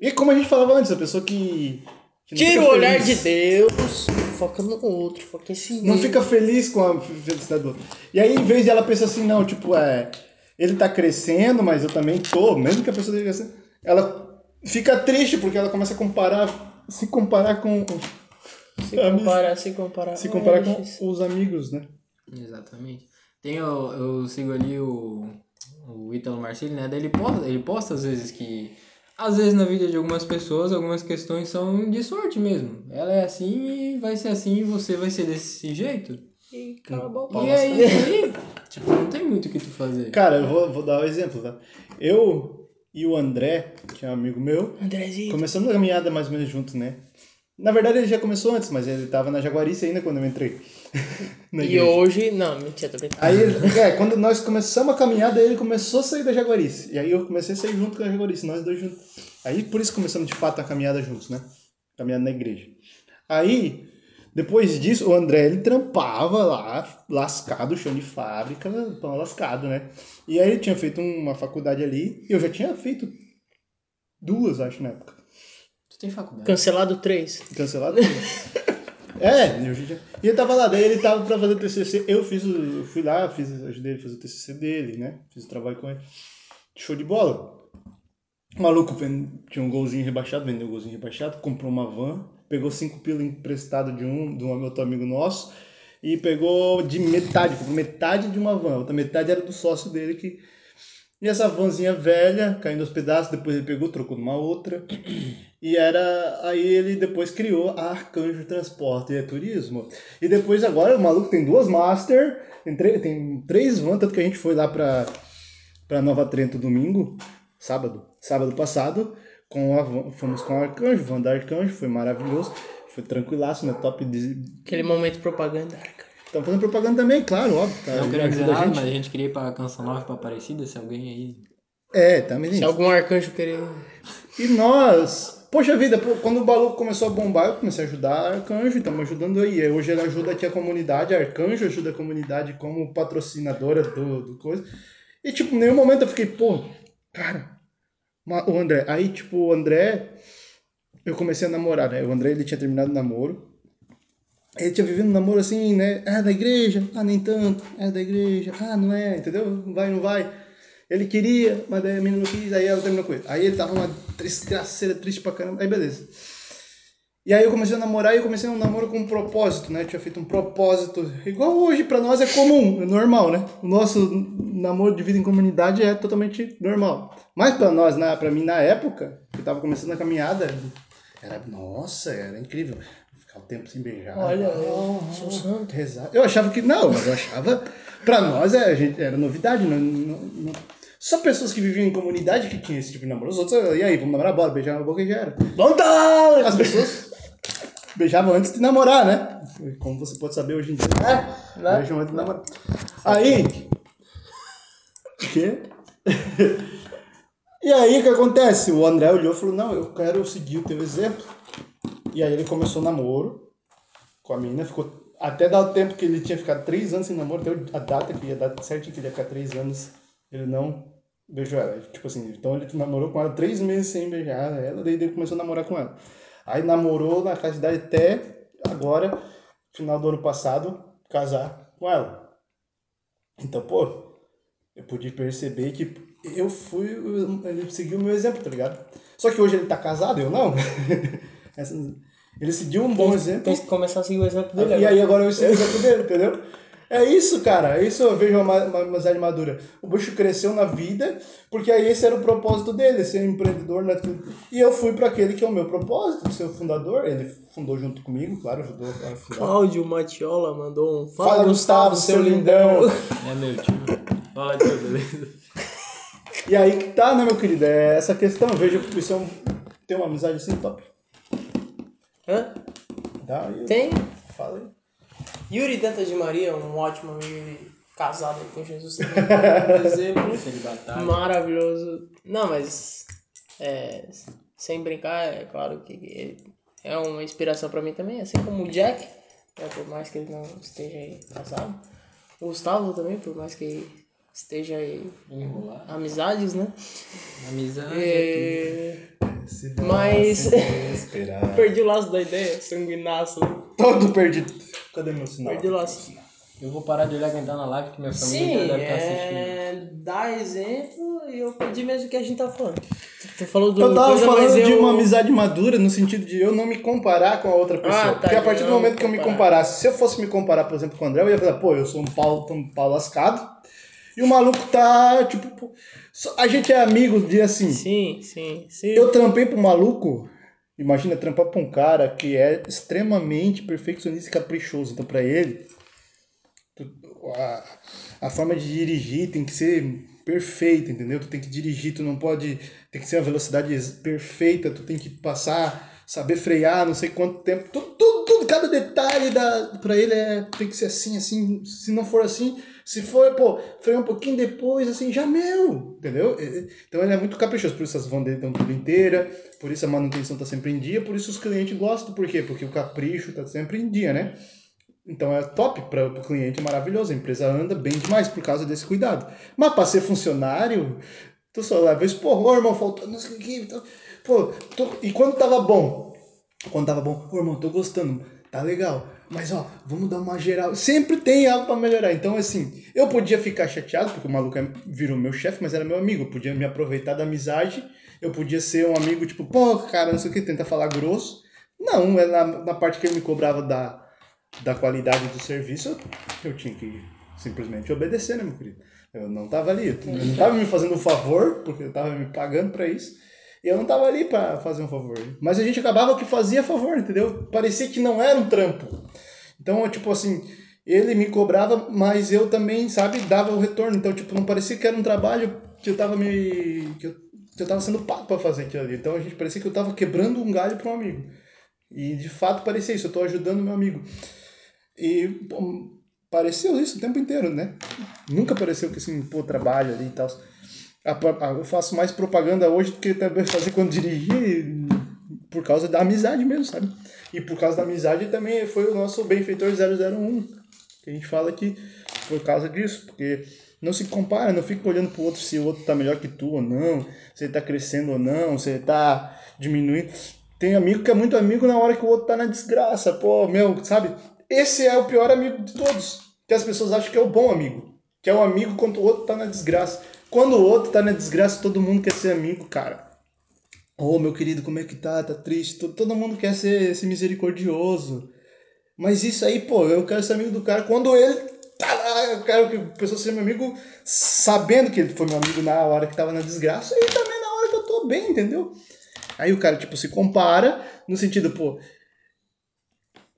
E como a gente falava antes, a pessoa que. que Tira o olhar de feliz- Deus, foca no outro, foca em si não fica feliz com a felicidade do outro. E aí, em vez de ela pensar assim, não, tipo, é. Ele tá crescendo, mas eu também tô, mesmo que a pessoa esteja crescendo, ela fica triste porque ela começa a comparar, se comparar com. Se comparar, se comparar. Se comparar com os amigos, né? Exatamente. Tem o, eu sigo ali o, o Ítalo Marcilli, né? Daí ele posta, ele posta às vezes que. Às vezes na vida de algumas pessoas, algumas questões são de sorte mesmo. Ela é assim e vai ser assim e você vai ser desse jeito. Ih, cala a boca. E é isso aí. tipo, não tem muito o que tu fazer. Cara, eu vou, vou dar um exemplo, tá? Eu e o André, que é um amigo meu, Andrezinho. começamos a caminhada mais ou menos juntos, né? Na verdade ele já começou antes, mas ele tava na Jaguarice ainda quando eu entrei. Na E hoje. Não, mentira, tô brincando. Aí, é, quando nós começamos a caminhada, ele começou a sair da Jaguarice. E aí eu comecei a sair junto com a Jaguarice, nós dois juntos. Aí por isso começamos de fato a caminhada juntos, né? Caminhada na igreja. Aí, depois disso, o André ele trampava lá, lascado, chão de fábrica, pão lascado, né? E aí ele tinha feito uma faculdade ali, e eu já tinha feito duas, acho, na época. Tu tem faculdade. Cancelado 3. Cancelado. é, e ele tava lá, daí ele tava pra fazer o TCC, eu fiz o, eu fui lá, fiz, ajudei ele a fazer o TCC dele, né? Fiz o trabalho com ele. Show de bola. O maluco tinha um golzinho rebaixado, vendeu um golzinho rebaixado, comprou uma van, pegou cinco pila emprestado de um, de um outro amigo nosso, e pegou de metade, comprou metade de uma van, a outra metade era do sócio dele que e essa vanzinha velha, caindo aos pedaços, depois ele pegou, trocou numa outra. E era. Aí ele depois criou a Arcanjo Transporte e Turismo. E depois agora o maluco tem duas Master, tem, tem três vans, tanto que a gente foi lá pra, pra Nova Trento domingo, sábado, sábado passado, com a van, fomos com o Arcanjo, van da Arcanjo, foi maravilhoso. Foi tranquilaço, né? Top de. Aquele momento propaganda. Estão fazendo propaganda também, claro, óbvio. Tá, Não quero dizer a nada, gente. mas a gente queria ir pra Canção Nova pra Aparecida, se alguém aí. É, também Se algum arcanjo querer. E nós, poxa vida, quando o Balu começou a bombar, eu comecei a ajudar Arcanjo, estamos ajudando aí. Aí Hoje ele ajuda aqui a comunidade, Arcanjo ajuda a comunidade como patrocinadora do, do coisa. E tipo, em nenhum momento eu fiquei, pô, cara, o André. Aí, tipo, o André, eu comecei a namorar, né? O André ele tinha terminado o namoro. Ele tinha vivido um namoro assim, né? Ah, da igreja, ah, nem tanto, é da igreja, ah, não é, entendeu? Vai, não vai. Ele queria, mas daí a menina não quis, aí ela terminou com ele. Aí ele tava uma desgraceira, triste pra caramba, aí beleza. E aí eu comecei a namorar e eu comecei um namoro com um propósito, né? Eu tinha feito um propósito, igual hoje, pra nós é comum, é normal, né? O nosso namoro de vida em comunidade é totalmente normal. Mas pra nós, na, pra mim, na época, que eu tava começando a caminhada, era, nossa, era incrível. O tempo sem beijar. Olha, eu. Rezar. Eu achava que. Não, mas eu achava. Pra nós é, a gente, era novidade. Não, não- não- só pessoas que viviam em comunidade que tinham esse tipo de namoro. Os outros, e aí, vamos namorar, bora, beijar na boca e já era. Vamos dar! As pessoas beijavam antes de namorar, né? Como você pode saber hoje em dia. É, né? Beijam antes de namorar. Aí. O quê? E aí o que acontece? O André olhou e falou: Não, eu quero seguir o teu exemplo. E aí ele começou namoro com a menina, ficou. Até dar o tempo que ele tinha ficado três anos sem namoro, até a data que ia dar certinho que ele ia ficar três anos, ele não beijou ela. Tipo assim, então ele namorou com ela três meses sem beijar ela, daí ele começou a namorar com ela. Aí namorou na casa de idade até agora, final do ano passado, casar com ela. Então, pô, eu pude perceber que eu fui, ele seguiu o meu exemplo, tá ligado? Só que hoje ele tá casado, eu não. Essa- ele seguiu um bom exemplo. Tem que começar a seguir o exemplo dele. E agora. aí agora eu sigo o exemplo dele, entendeu? É isso, cara. É isso eu vejo uma, uma amizade madura. O Bush cresceu na vida, porque aí esse era o propósito dele, ser um empreendedor. Né? E eu fui para aquele que é o meu propósito, ser o fundador. Ele fundou junto comigo, claro, ajudou a fundar. Cláudio Matiola mandou um. Fala, Gustavo, seu lindão. É meu tio. Fala tio, beleza? E aí que tá, né, meu querido? É essa questão. Eu vejo que isso é um, tem uma amizade assim top. Hã? Tá? aí eu- Tem. Fala aí. Yuri Danta de Maria, um ótimo amigo casado com Jesus. também. Um exemplo Celibatário. maravilhoso. Não, mas. É, sem brincar, é claro que ele é uma inspiração pra mim também, assim como o Jack, né, por mais que ele não esteja aí casado. O Gustavo também, por mais que esteja aí Enrolar. amizades, né? Amizade. É, Se dá Mas- sem. Perdi o laço da ideia, sanguinaço. Todo perdido. Cadê meu sinal? Perdi o laço. Eu vou parar de olhar quem tá na live, que minha família Sim, deve estar assistindo. é... Dá exemplo e eu pedi mesmo que a gente tá falando. Tu, falou do Eu tava coisa, falando mas de eu... uma amizade madura no sentido de eu não me comparar com a outra pessoa. Ah, tá, Porque a partir do momento que eu me comparasse, se eu fosse me comparar, por exemplo, com o André, eu ia falar, pô, eu sou um pau, um pau lascado. E o maluco tá, tipo, a gente é amigo de assim. Sim, sim, sim. Eu trampei pro maluco. Imagina trampar pra um cara que é extremamente perfeccionista e caprichoso. Então, pra ele, a, a forma de dirigir tem que ser perfeita, entendeu? Tu tem que dirigir, tu não pode. Tem que ser uma velocidade perfeita, tu tem que passar, saber frear, não sei quanto tempo. Tudo, tudo, tudo cada detalhe da, pra ele é, tem que ser assim, assim. Se não for assim, se for, pô, freia um pouquinho depois, assim, já meu, entendeu? Então ele é muito caprichoso, por isso as vão dele estão tudo inteira, por isso a manutenção tá sempre em dia, por isso os clientes gostam, por quê? Porque o capricho tá sempre em dia, né? Então é top para o cliente, é maravilhoso. A empresa anda bem demais por causa desse cuidado. Mas para ser funcionário, tu só leva isso, pô, irmão, faltou não que. então, Pô, tô- e quando tava bom? Quando tava bom, irmão, tô gostando, tá legal. Mas ó, vamos dar uma geral. Sempre tem algo para melhorar. Então, assim, eu podia ficar chateado, porque o maluco é- virou meu chefe, mas era meu amigo. Eu podia me aproveitar da amizade. Eu podia ser um amigo, tipo, pô, cara, não sei o que, tenta falar grosso. Não, é na, na parte que ele me cobrava da, da qualidade do serviço, eu tinha que simplesmente obedecer, né, meu querido? Eu não tava ali, eu não tava me fazendo um favor, porque eu tava me pagando para isso, eu não tava ali para fazer um favor. Mas a gente acabava que fazia favor, entendeu? Parecia que não era um trampo. Então, eu, tipo assim, ele me cobrava, mas eu também, sabe, dava o retorno. Então, tipo, não parecia que era um trabalho que eu tava me. que eu, que eu tava sendo pago para fazer aquilo ali. Então, a gente parecia que eu tava quebrando um galho para um amigo. E de fato parecia isso, eu tô ajudando meu amigo. E pô, pareceu isso o tempo inteiro, né? Nunca pareceu que assim, pô, trabalho ali e tal. Eu faço mais propaganda hoje do que fazer quando dirigi, por causa da amizade mesmo, sabe? E por causa da amizade também foi o nosso benfeitor 001, que a gente fala aqui por causa disso, porque não se compara, não fica olhando pro outro se o outro tá melhor que tu ou não, se ele tá crescendo ou não, se ele tá diminuindo. Tem amigo que é muito amigo na hora que o outro tá na desgraça, pô, meu, sabe? Esse é o pior amigo de todos, que as pessoas acham que é o bom amigo, que é o amigo quando o outro tá na desgraça. Quando o outro tá na desgraça, todo mundo quer ser amigo, cara. Ô, meu querido, como é que tá? Tá triste? Todo, todo mundo quer ser, ser misericordioso. Mas isso aí, pô, eu quero ser amigo do cara quando ele tá lá. Eu quero que a pessoa seja meu amigo sabendo que ele foi meu amigo na hora que tava na desgraça e também na hora que eu tô bem, entendeu? Aí o cara, tipo, se compara no sentido, pô,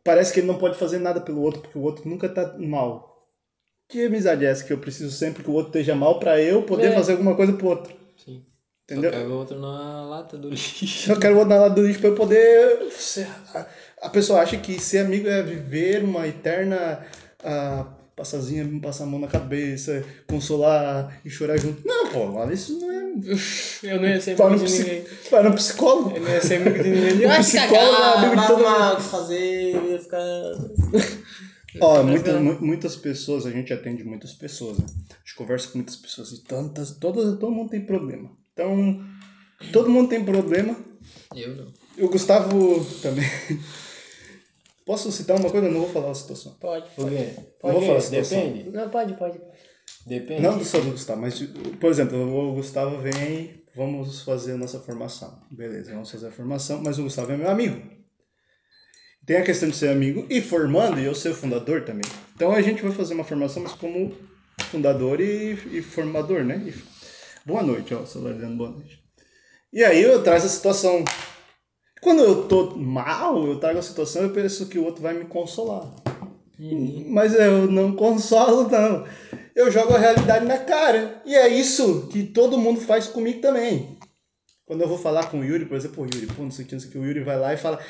parece que ele não pode fazer nada pelo outro porque o outro nunca tá mal. Que amizade é essa que eu preciso sempre que o outro esteja mal pra eu poder É. fazer alguma coisa pro outro? Sim. Entendeu? Só pega o outro na lata do lixo. Eu quero botar lá do lixo pra eu poder. a- pessoa acha que ser amigo é viver uma eterna. ah, passazinha, passar a mão na cabeça, consolar e chorar junto. Não, pô, isso não é. Eu não ia ser amigo de ninguém. vai no psicólogo. Eu não ia ser amigo de ninguém. O psicólogo cagar, é amigo de todo mundo. o fazer, eu ia ficar... Ó, Mas, muita- muitas pessoas, a gente atende muitas pessoas, né? A gente conversa com muitas pessoas e tantas, todas, todo mundo tem problema. Então, todo mundo tem problema. Eu não. O Gustavo também. Posso citar uma coisa? Eu não vou falar a situação. Pode, Por pode. Não vou falar a Depende. situação. Depende. Não, pode, pode. pode. Depende. Não só do Gustavo, mas, por exemplo, o Gustavo vem, vamos fazer a nossa formação. Beleza, vamos fazer a formação, mas o Gustavo é meu amigo. Tem a questão de ser amigo e formando, e eu ser o fundador também. Então a gente vai fazer uma formação, mas como fundador e, e formador, né? E- boa noite, ó, celular dando boa noite. E aí eu trago a situação. Quando eu tô mal, eu trago a situação, eu penso que o outro vai me consolar. Mas eu não consolo, não. Eu jogo a realidade na cara. E é isso que todo mundo faz comigo também. Quando eu vou falar com o Yuri, por exemplo, o Yuri, pô, não sei o que, não sei o que, o Yuri vai lá e fala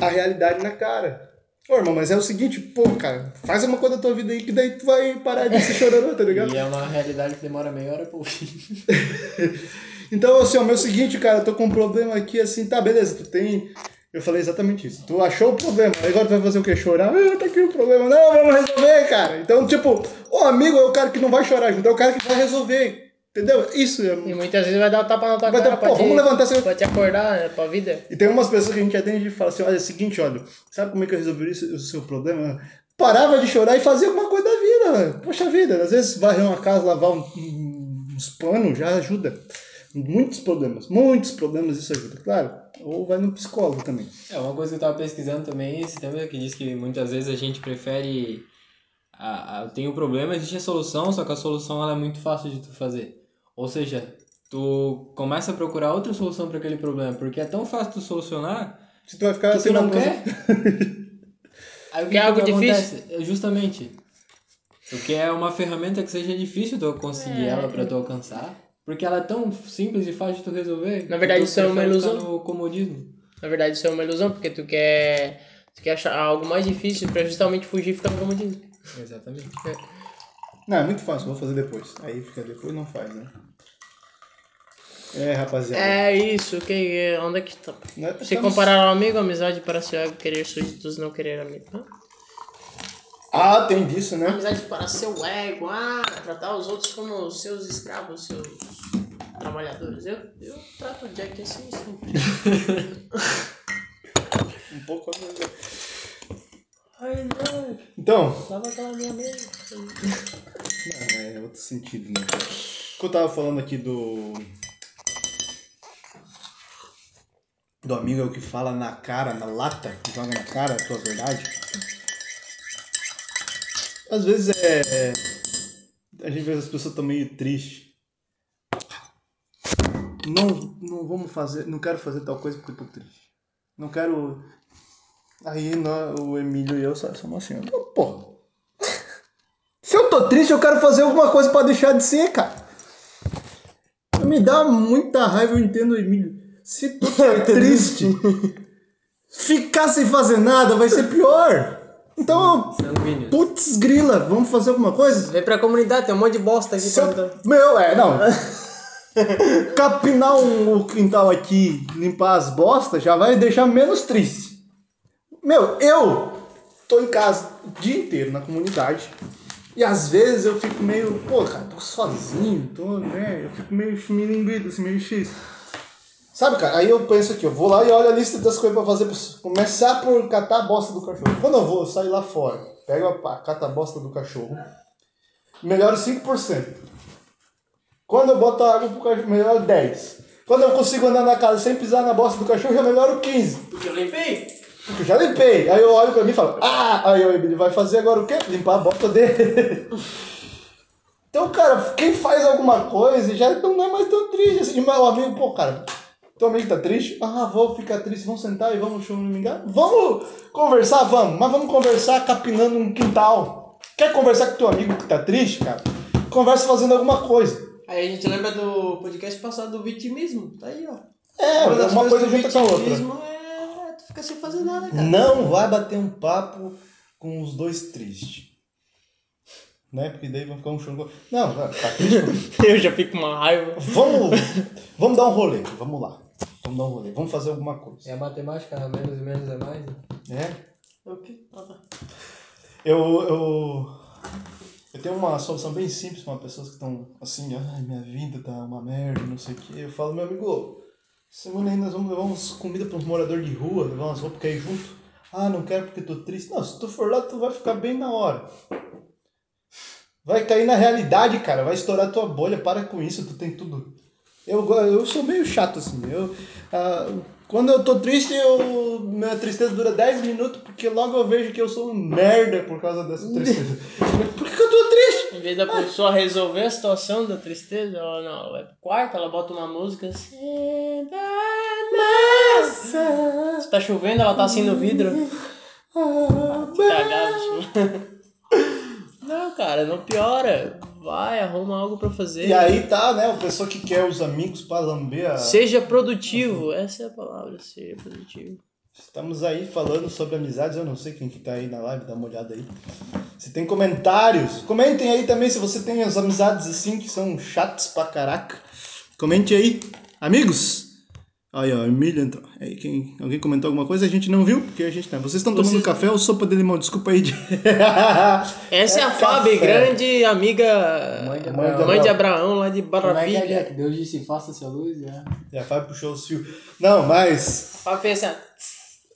a realidade na cara. Ô, irmão, mas é o seguinte, pô, cara, faz uma coisa da tua vida aí que daí tu vai parar de ser chororô, tá ligado? E é uma realidade que demora meia hora ouvir. Então, assim, ó, meu seguinte, cara, eu tô com um problema aqui, assim, tá, beleza, tu tem. Eu falei exatamente isso. Tu achou o problema, agora tu vai fazer o quê? Chorar? Ah, tá aqui o problema. Não, vamos resolver, cara. Então, tipo, o amigo é o cara que não vai chorar junto, é o cara que vai resolver. Entendeu? Isso é. E muitas vezes vai dar um tapa na tua Vai cara dar- pô, te, vamos levantar essa- pra te acordar né, pra vida. E tem umas pessoas que a gente atende e fala assim: olha, é o seguinte, olha, sabe como é que eu resolvi isso, o seu problema? parava de chorar e fazia alguma coisa da vida, velho. Poxa vida, às vezes varrer uma casa, lavar um- um- uns panos já ajuda. Muitos problemas, muitos problemas isso ajuda, claro. Ou vai no psicólogo também. É, uma coisa que eu tava pesquisando também, esse tema que diz que muitas vezes a gente prefere. A, a, tem o problema, existe a solução, só que a solução ela é muito fácil de tu fazer. Ou seja, tu começa a procurar outra solução para aquele problema, porque é tão fácil tu solucionar Se tu vai ficar que tu não quer. Aí o Que é algo acontece? É, Justamente. Tu quer uma ferramenta que seja difícil tu conseguir É. ela para tu alcançar, porque ela é tão simples e fácil de tu resolver. Na verdade, que tu isso é uma ilusão. no comodismo. Na verdade, isso é uma ilusão, porque tu quer, tu quer achar algo mais difícil pra justamente fugir e ficar no comodismo. Exatamente. Não, é muito fácil, vou fazer depois. Aí fica depois não faz, né? É, rapaziada. É isso, que onde é que tá? Né, Se estamos- comparar ao amigo, amizade para seu ego, querer súditos, não querer amigo. Hã? Ah, tem disso, né? Amizade para seu ego, ah, tratar os outros como seus escravos, seus trabalhadores. Eu, eu trato o Jack assim sempre. Um pouco. Ai, não, Então, tava aquela minha mesa. É outro sentido, né? O que eu tava falando aqui do. Do amigo é o que fala na cara, na lata, joga na cara a tua verdade. Às vezes é. A gente vê as pessoas tão meio tristes. Não, não vamos fazer. Não quero fazer tal coisa porque eu tô triste. Não quero. Aí nó- o Emílio e eu somos assim, ó. Porra. Se eu tô triste, eu quero fazer alguma coisa pra deixar de ser, cara. Me dá muita raiva, eu entendo, Emílio. Se tu tá triste, ficar sem fazer nada vai ser pior. Então, Sanguíneo. putz grila, vamos fazer alguma coisa? Vem pra comunidade, tem um monte de bosta aqui. Se eu- Meu, é, não. Capinar um- o quintal aqui, limpar as bostas, já vai deixar menos triste. Meu, eu tô em casa o dia inteiro na comunidade. E às vezes eu fico meio, pô, cara, tô sozinho, tô, né? Eu fico meio milinguido, assim, meio X. Sabe, cara, aí eu penso aqui, eu vou lá e olho a lista das coisas pra fazer. pra Começar por catar a bosta do cachorro. Quando eu vou, eu saio lá fora, pego a pá, cato a bosta do cachorro, melhoro 5%. Quando eu boto a água pro cachorro, melhoro 10%. Quando eu consigo andar na casa sem pisar na bosta do cachorro, eu melhoro 15%. Porque eu limpei. Eu já limpei. Aí eu olho pra mim e falo, ah, aí ele vai fazer agora o quê? Limpar a bota dele. Então, cara, quem faz alguma coisa já não é mais tão triste assim. Mas o amigo, pô, cara, teu amigo tá triste? Ah, vou ficar triste, vamos sentar e vamos choramingar? Vamos conversar, vamos, mas vamos conversar capinando um quintal. Quer conversar com teu amigo que tá triste, cara? Conversa fazendo alguma coisa. Aí a gente lembra do podcast passado do vitimismo. Tá aí, ó. É, Uma uma coisa junta com a outra. vitimismo é sem fazer nada, cara. Não vai bater um papo com os dois tristes. Né? Porque daí vão ficar um choro. Não, tá triste. Eu já fico com uma raiva. Vamos, vamos dar um rolê. Vamos lá. Vamos dar um rolê. Vamos fazer alguma coisa. É a matemática, menos e menos é mais. né? É? O quê? Ah, tá. Eu, eu, eu tenho uma solução bem simples para pessoas que estão assim, ai, minha vida tá uma merda, não sei o quê. Eu falo, meu amigo, semana aí nós vamos levar uns comida para uns moradores de rua, levar umas roupas cair junto. Ah, não quero porque tô triste. Não, se tu for lá, tu vai ficar bem na hora. Vai cair na realidade, cara. Vai estourar tua bolha. Para com isso, tu tem tudo. Eu, eu sou meio chato assim. Eu, ah, quando eu tô triste, eu, minha tristeza dura 10 minutos, porque logo eu vejo que eu sou um merda por causa dessa tristeza. por que, que eu tô triste? Em vez da pessoa resolver a situação da tristeza, ela não, ela vai pro quarto, ela bota uma música. Massa. Se tá chovendo, ela tá assim no vidro. Cagado. Não, cara, não piora. Vai, arruma algo pra fazer. E aí tá, né? O pessoa que quer os amigos pra lamber a... Seja produtivo, essa é a palavra, seja produtivo. Estamos aí falando sobre amizades. Eu não sei quem que tá aí na live, dá uma olhada aí. Se tem comentários, comentem aí também se você tem as amizades assim que são chatas pra caraca. Comente aí. Amigos! Aí, ó, Emílio entrou. Aí, quem, alguém comentou alguma coisa? A gente não viu, porque a gente tá. Vocês estão tomando Vocês- café ou sopa de limão? Desculpa aí. De... Essa é, a café. Fábio, grande amiga. Mãe de Mãe de mãe de Abraão lá de Como é que é? Deus disse, faça-se a luz, né? Já Fábio puxou os fios. Não, mas. Fábio fez assim,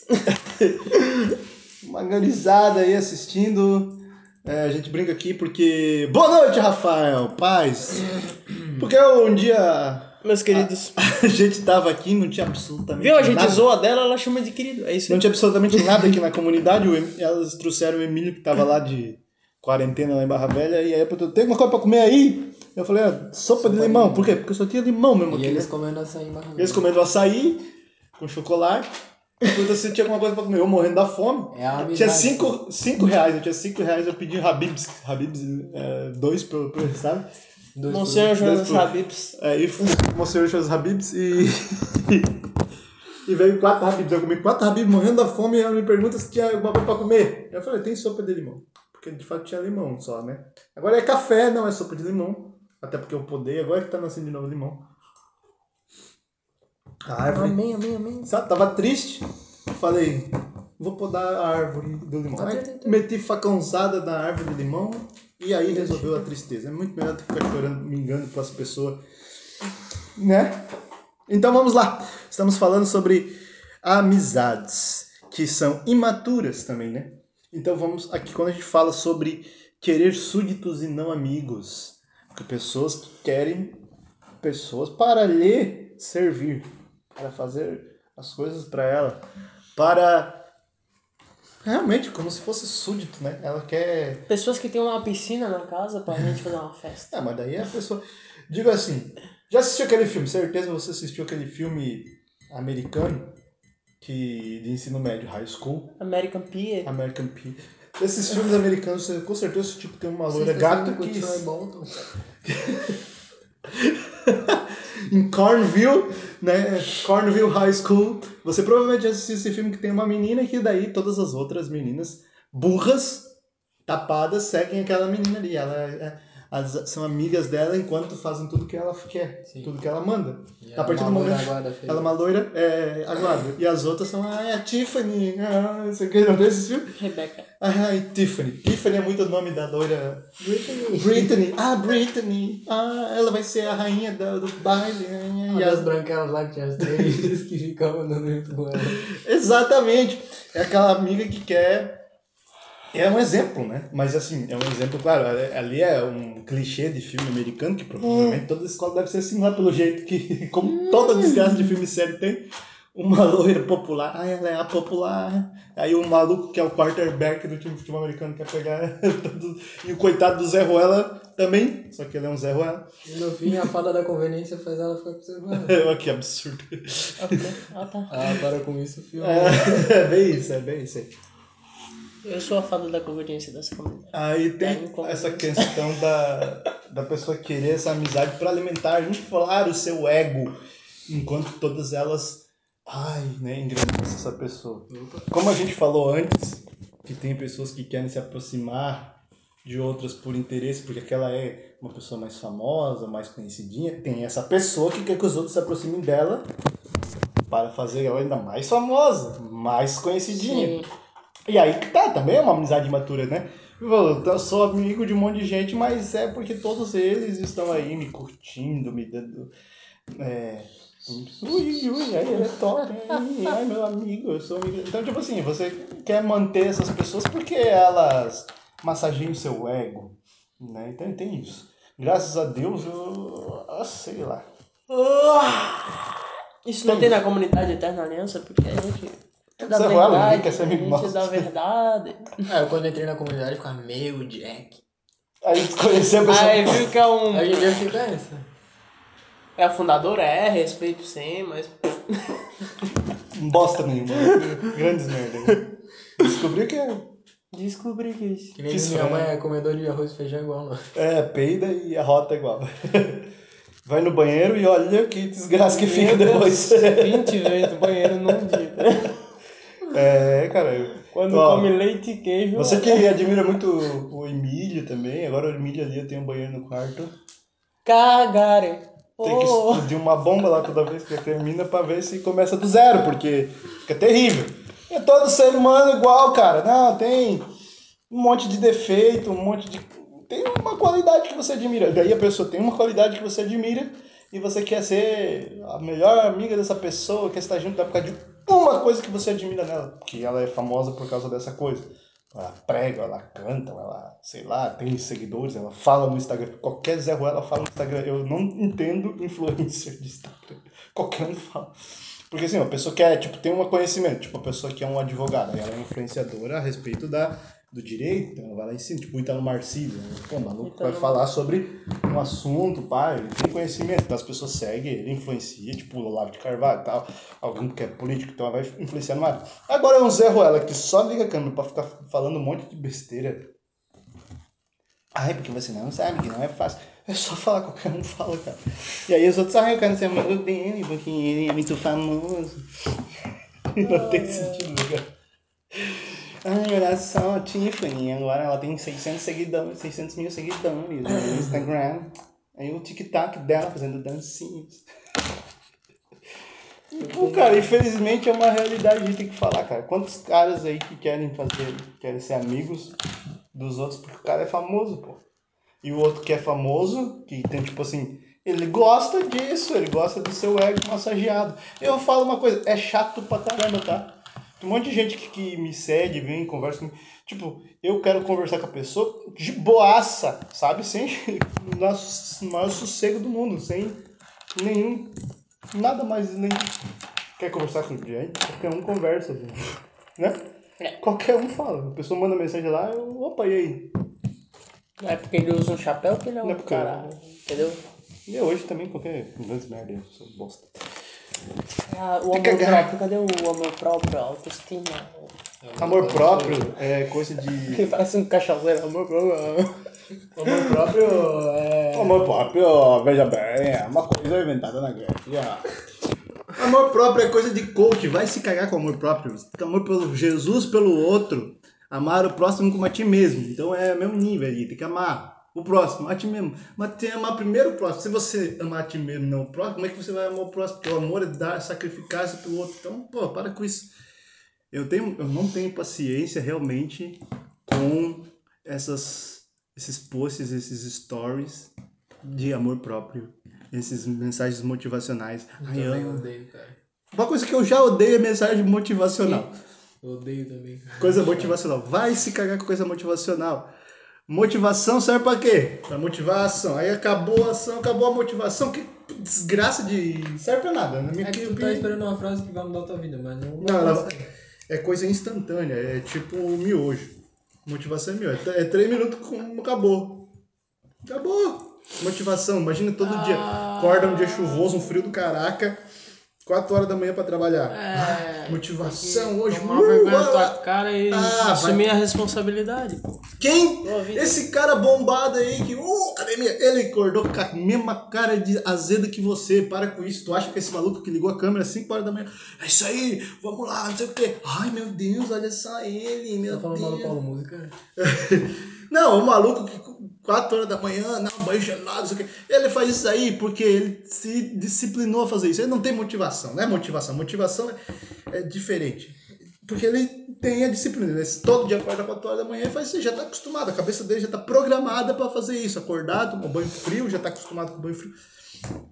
uma garizada aí assistindo. É, a gente brinca aqui porque. Boa noite, Rafael! Paz! Porque um dia Meus queridos. a gente tava aqui, não tinha absolutamente Viu? A gente nada. zoa dela, ela chama de querido. É isso Não tinha absolutamente nada aqui na comunidade. o Em- Elas trouxeram o Emílio que tava lá de quarentena lá em Barra Velha. E aí eu tem alguma coisa pra comer aí? Eu falei, ah, sopa, de limão. Por quê? Porque só tinha limão mesmo E aqui. eles né? comendo açaí em barra Eles comendo açaí com chocolate. Pergunta se tinha alguma coisa pra comer. Eu morrendo da fome. É a. Tinha cinco, cinco reais, eu tinha cinco reais, eu pedi Habibs. Habibs, é, dois pro, pro, sabe? Dois Monsenhor Jonas Habibs. Aí fui mostrei os Habibs e. e veio quatro Habibs. Eu comi quatro Habibs morrendo da fome e ela me pergunta se tinha alguma coisa pra comer. Eu falei, tem sopa de limão. Porque de fato tinha limão só, né? Agora é café, não é sopa de limão. Até porque eu podei, agora que tá nascendo de novo limão. A árvore. Amém, amém, amém. Sabe, tava triste. Falei, vou podar a árvore do limão. Tá Aí bem, tá meti facãozada na árvore de limão e aí resolveu a tristeza. É muito melhor do que ficar chorando, me engano com as pessoas. Né? Então vamos lá. Estamos falando sobre amizades, que são imaturas também, né? Então vamos aqui quando a gente fala sobre querer súditos e não amigos. Pessoas que querem pessoas para lhe servir, para fazer as coisas para ela, para realmente como se fosse súdito, né? Ela quer Pessoas que têm uma piscina na casa pra gente fazer uma festa. ah, mas daí a pessoa. Digo assim, já assistiu aquele filme? Certeza você assistiu aquele filme americano que de ensino médio, high school, American Pie. American Pie. Esses filmes americanos, você com certeza tipo tem uma loira gata que. em Cornville, né? Cornville High School. Você provavelmente assistiu esse filme que tem uma menina que daí todas as outras meninas burras, tapadas, seguem aquela menina ali. Ela é- as- são amigas dela enquanto fazem tudo que ela quer, Sim. tudo que ela manda. E a partir é do momento. aguada. Ela é uma loira é, aguada. E as outras são ah, é a Tiffany. Ah, não sei o que, não vê esse filme? Rebecca. Ah, e Tiffany. Tiffany é muito o nome da loira Britney. Brittany, ah, Brittany, ah, ela vai ser a rainha do, do baile. Uma E as- branquelas lá que tinha as três que ficavam andando junto com ela. Exatamente. É aquela amiga que quer. É um exemplo, né? Mas assim, é um exemplo, claro, ali é um clichê de filme americano, que provavelmente toda escola deve ser assim lá pelo jeito que, como toda desgraça de filme sério tem, uma loira popular, ah, ela é a popular. Aí o maluco que é o quarterback do time de futebol americano quer pegar E o coitado do Zé Ruela também, só que ele é um Zé Ruela. E no fim, a fada da conveniência faz ela ficar com seu ela. Olha que absurdo. Ah, tá. Ah, para com isso, filho. É, é bem isso, é bem isso aí. Eu sou a fada da conveniência dessa família. Aí Tá tem em essa questão da, da pessoa querer essa amizade para alimentar, inflar o seu ego, enquanto todas elas, ai, né, engrandece essa pessoa. Como a gente falou antes, que tem pessoas que querem se aproximar de outras por interesse, porque aquela é uma pessoa mais famosa, mais conhecidinha, tem essa pessoa que quer que os outros se aproximem dela para fazer ela ainda mais famosa, mais conhecidinha. Sim. E aí que tá, também é uma amizade matura, né? Eu sou amigo de um monte de gente, mas é porque todos eles estão aí me curtindo, me dando. É. Ui, ui, aí ele é top, ai, ai meu amigo, eu sou amigo. Então, tipo assim, você quer manter essas pessoas porque elas massageiam o seu ego, né? Então tem isso. Graças a Deus, eu. ah, sei lá. Isso não tem na comunidade Eterna Aliança, porque a gente da Ruela, ninguém verdade. quer ser amigo é nosso. da verdade. Eu quando entrei na comunidade ficava, meu Jack. Aí conhecer a pessoa. Aí viu que é um. Hoje em dia fica essa. É a fundadora, é, respeito sim, mas. Bosta nenhuma. Grandes merda. Descobriu que é. Descobri que isso. Que nem Fiz minha mãe é comedor de arroz e feijão igual, não. É, peida e a rota é igual. Vai no banheiro e olha que desgraça que fica depois. 20 vezes no banheiro num dia. É, cara. Quando Ó, come leite e queijo. Você que admira muito o Emílio também, agora o Emílio ali tem um banheiro no quarto. Cagare. Tem que explodir uma bomba lá toda vez que termina pra ver se começa do zero, porque fica terrível. É todo ser humano igual, cara. Não, tem um monte de defeito, um monte de. Tem uma qualidade que você admira. Daí a pessoa tem uma qualidade que você admira e você quer ser a melhor amiga dessa pessoa, quer estar junto da por causa de uma coisa que você admira nela, que ela é famosa por causa dessa coisa. Ela prega, ela canta, ela, sei lá, tem seguidores, ela fala no Instagram. Qualquer Zé Ruela fala no Instagram. Eu não entendo influencer de Instagram. Qualquer um fala. Porque assim, a pessoa que é, tipo, tem um conhecimento, tipo, a pessoa que é um advogado, ela é influenciadora a respeito da, do direito, então ela vai lá em cima, tipo, o Italo Marcílio, né? pô, o maluco Italo vai falar sobre um assunto, pá, ele tem conhecimento, então as pessoas seguem, ele influencia, tipo, o Olavo de Carvalho e tal, algum que é político, então vai influenciar no. Agora é um Zé Ruela que só liga a câmera pra ficar falando um monte de besteira. Ai, porque você não sabe que não é fácil. É só falar, qualquer um fala, cara. E aí os outros, ai, eu quero ser amigo dele, porque ele é muito famoso. Não tem sentido, né, cara? Ai, olha só, a Tiffany, agora ela tem 600 seguidores, 600 mil seguidores no Instagram. Aí o TikTok dela fazendo dancinhos. Então, cara, infelizmente é uma realidade, a gente tem que falar, cara. Quantos caras aí que querem fazer, querem ser amigos dos outros porque o cara é famoso, pô. E o outro que é famoso, que tem tipo assim, ele gosta disso, ele gosta do seu ego massageado. Eu falo uma coisa, é chato pra caramba, tá? Tem um monte de gente que, que me segue, vem, conversa comigo. Tipo, eu quero conversar com a pessoa de boaça, sabe? Sem nosso maior sossego do mundo, sem nenhum. Nada mais nem. Quer conversar com gente? Qualquer um conversa, né? É. Qualquer um fala. A pessoa manda mensagem lá, eu, opa, e aí? Não é porque ele usa um chapéu que ele é um Não é porque- cara, entendeu? E hoje também, qualquer grande merda, eu sou bosta. Ah, o amor cagar. próprio, cadê o amor próprio, a autoestima? Amor próprio é coisa de. Parece um cachaceiro, amor próprio. Amor próprio é... Amor próprio, veja bem, é uma coisa inventada na Grécia. Amor próprio é coisa de coach, vai se cagar com amor próprio. Tem amor pelo Jesus, pelo outro. Amar o próximo como a ti mesmo. Então é o mesmo nível aí, tem que amar o próximo, a ti mesmo. Mas tem que amar primeiro o próximo. Se você amar a ti mesmo, não o próximo, como é que você vai amar o próximo? Porque o amor é dar, sacrificar-se pelo outro. Então, pô, para com isso. Eu, tenho, eu não tenho paciência realmente com essas, esses posts, esses stories de amor próprio, esses mensagens motivacionais. Ai, Eu também eu- odeio, cara. Uma coisa que eu já odeio é mensagem motivacional. Eu odeio também. Coisa motivacional. Vai se cagar com coisa motivacional. Motivação serve pra quê? Pra motivação. Aí acabou a ação, acabou a motivação. Que desgraça de. serve pra nada. Na minha É que tu tá esperando uma frase que vai mudar a tua vida, mas não. Não, acontecer. é coisa instantânea, é tipo miojo. Motivação é miojo. É três minutos com acabou. Acabou. Motivação, imagina todo dia. Acorda um dia chuvoso, um frio do caraca, 4 horas da manhã pra trabalhar. É, Motivação hoje. Tomar uh, vergonha na ah, tua cara e Ah, assumir a responsabilidade, pô. Quem? Esse cara bombado aí que, uh, academia, ele acordou com a mesma cara de azeda que você. Para com isso. Tu acha que esse maluco que ligou a câmera às 5 horas da manhã, é isso aí, vamos lá, não sei o quê. Ai, meu Deus, olha só ele, meu Tá falando Deus. Paulo Música? Não, o maluco que 4 horas da manhã, não, banho gelado, não sei o quê. Ele faz isso aí porque ele se disciplinou a fazer isso. Ele não tem motivação, não é motivação. Motivação é, é diferente. Porque ele tem a disciplina. Ele todo dia acorda 4 horas da manhã e faz isso. Ele já está acostumado. A cabeça dele já está programada para fazer isso. Acordar, tomar banho frio, já está acostumado com banho frio.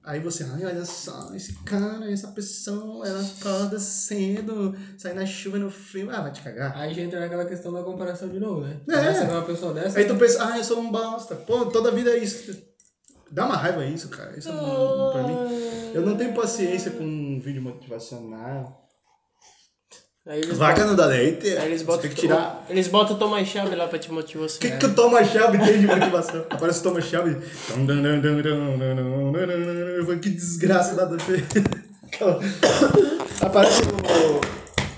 Aí você, ai, olha só, esse cara, essa pessoa, ela acorda cedo, sai na chuva no frio. Ah, vai te cagar. Aí já entra naquela questão da comparação de novo, né? É. Ver uma pessoa dessa. Aí tu pensa, ah, eu sou um bosta. Pô, toda vida é isso. Dá uma raiva isso, cara. Isso é um, pra mim. Eu não tenho paciência com um vídeo motivacional. Aí eles Vaca não dá leite. botam, aí eles botam, tem que tirar. Eles botam Thomas Shelby lá pra te motivar O que, que o Thomas Shelby tem de motivação? Aparece o Thomas Shelby. Que desgraça da Aquela- Aparece o-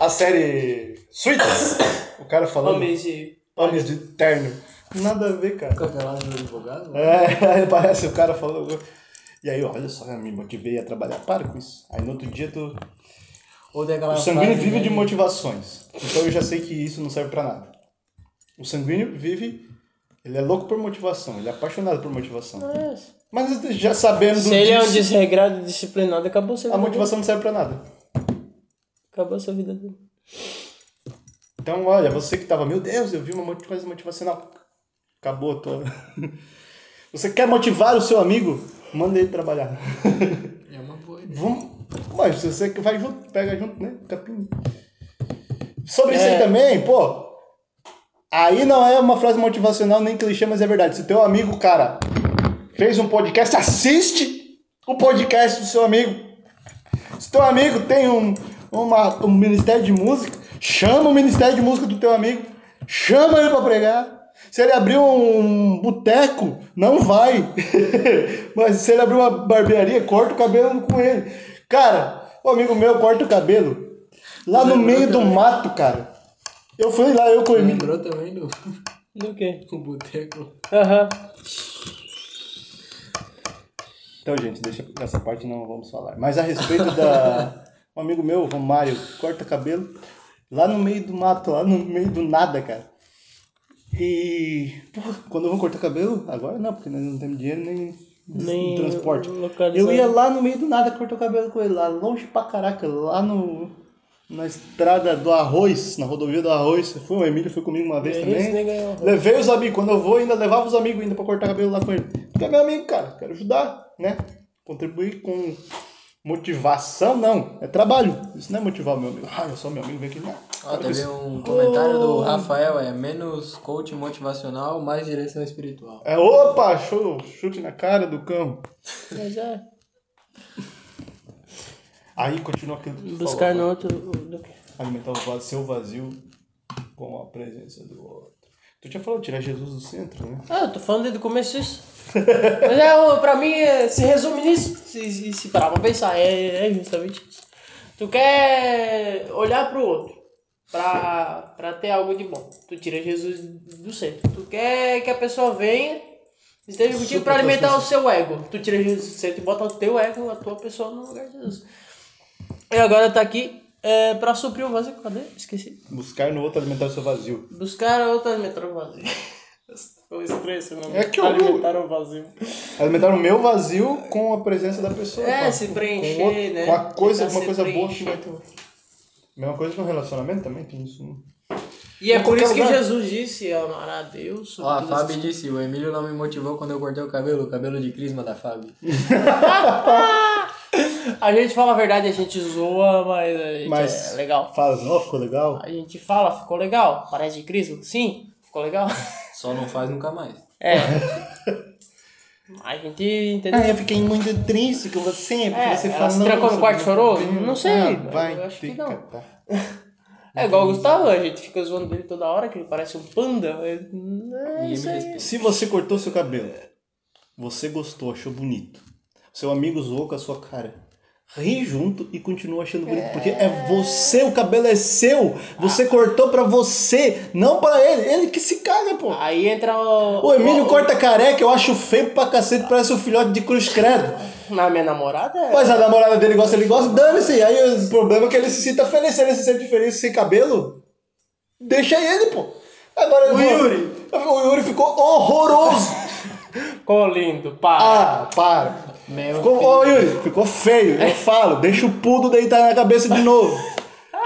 a série Suits. O cara falando. Homens de... Homens de terno. Nada a ver, cara. Aquela do advogado? né? É, aí parece o cara falando. E aí, olha só, eu me motivei a trabalhar. Para com isso. Aí no outro dia tu. Ou aquela O sanguíneo vive né, de motivações. Então eu já sei que isso não serve pra nada. O sanguíneo vive. Ele é louco por motivação, ele é apaixonado por motivação. É. Mas já sabendo Se ele é um disso, desregrado e disciplinado, acabou sua a motivação não serve pra nada. Acabou sua vida dele. Então, olha, você que tava, meu Deus, eu vi uma coisa motivacional. Acabou a tua. Você quer motivar o seu amigo? Manda ele trabalhar. É uma boa ideia. Vamos. Mas você que vai junto, pega junto, né? Capim. Sobre isso É. aí também, pô. Aí não é uma frase motivacional nem clichê, mas é verdade. Se teu amigo, cara, fez um podcast, assiste o podcast do seu amigo. Se teu amigo tem um, uma, um ministério de música, chama o ministério de música do teu amigo. Chama ele pra pregar. Se ele abrir um boteco, não vai. Mas se ele abrir uma barbearia, corta o cabelo com ele. Cara, o amigo meu corta o cabelo lá no meio do também. mato, cara. Eu fui lá, eu com o Emílio. Lembrou também do, Do quê? do boteco. Aham. Então, gente, deixa essa parte não vamos falar. Mas a respeito da. Um amigo meu, Romário, corta cabelo lá no meio do mato, lá no meio do nada, cara. E. Pô, quando eu vou cortar cabelo, agora não, porque nós não temos dinheiro nem, Nem transporte. localizado. Eu ia lá no meio do nada cortar o cabelo com ele, lá longe pra caraca, lá no. Na estrada do Arroz, na rodovia do Arroz. Foi o Emílio, foi comigo uma vez E também. ganhou. Levei os amigos, quando eu vou, ainda levava os amigos ainda pra cortar cabelo lá com ele. Porque é meu amigo, cara, quero ajudar, né? Contribuir com motivação, não, é trabalho. Isso não é motivar o meu amigo. Ah, eu sou meu amigo, vem aqui. Não. Ó, teve um comentário do Rafael, é menos coach motivacional, mais direção espiritual. É, opa, show, chute na cara do cão. Mas é. Aí continua aquilo que tu Buscar falou, no outro. Do quê? Alimentar o vazio, seu vazio com a presença do outro. Tu tinha falado tirar Jesus do centro, né? Ah, eu tô falando desde o começo isso. Mas é, pra mim, é, se resume nisso. Se, se parar pra pensar, é, é justamente isso. Tu quer olhar pro outro pra, pra ter algo de bom. Tu tira Jesus do centro. Tu quer que a pessoa venha, esteja contigo pra alimentar o seu ego. Tu tira Jesus do centro e bota o teu ego, a tua pessoa no lugar de Jesus. E agora tá aqui é, pra suprir o vazio. Cadê? Esqueci. Buscar no outro alimentar o seu vazio. Buscar outra alimentar o vazio. Ficou estranho esse nome. É que eu- alimentar o vazio. Alimentar o meu vazio com a presença da pessoa. É, com se com preencher, outro- né? Com a coisa, uma coisa boa que vai preencher. ter. Mesma coisa no relacionamento também tem isso. né? E é por isso que. Jesus disse: amar a Deus. Ó, a Fábio as- disse, o Emílio não me motivou quando eu cortei o cabelo, o cabelo de crisma da Fábio. A gente fala a verdade, a gente zoa, mas a gente Mas é legal. Fala, não, ficou legal? A gente fala, ficou legal. Parece de Cristo? Sim, ficou legal. Só não faz nunca mais. É. A gente entendeu. Ah, eu fiquei muito triste com você, porque É, você ela se falou trancou no quarto e chorou? Não sei, Ah, vai eu acho que não. catar. É igual o Gustavo, a gente fica zoando dele toda hora, que ele parece um panda. É. Se você cortou seu cabelo, você gostou, achou bonito, seu amigo zoou com a sua cara, ri junto e continua achando bonito, porque é você, o cabelo é seu, você cortou pra você, não pra ele, ele que se caga, pô. Aí entra o. O Emílio o- corta careca, eu acho feio pra cacete, parece um filhote de cruz credo. Na minha namorada é. Mas a namorada dele gosta, ele gosta, dane-se. Aí o problema é que ele se sinta feliz. Se ele se sente feliz sem cabelo, deixa ele, pô. Agora O Yuri. O Yuri ficou horroroso. Ficou lindo, pá. Ah, para. Meu Ficou, ô Yuri, ficou feio. Eu falo, deixa o pudo deitar na cabeça de novo.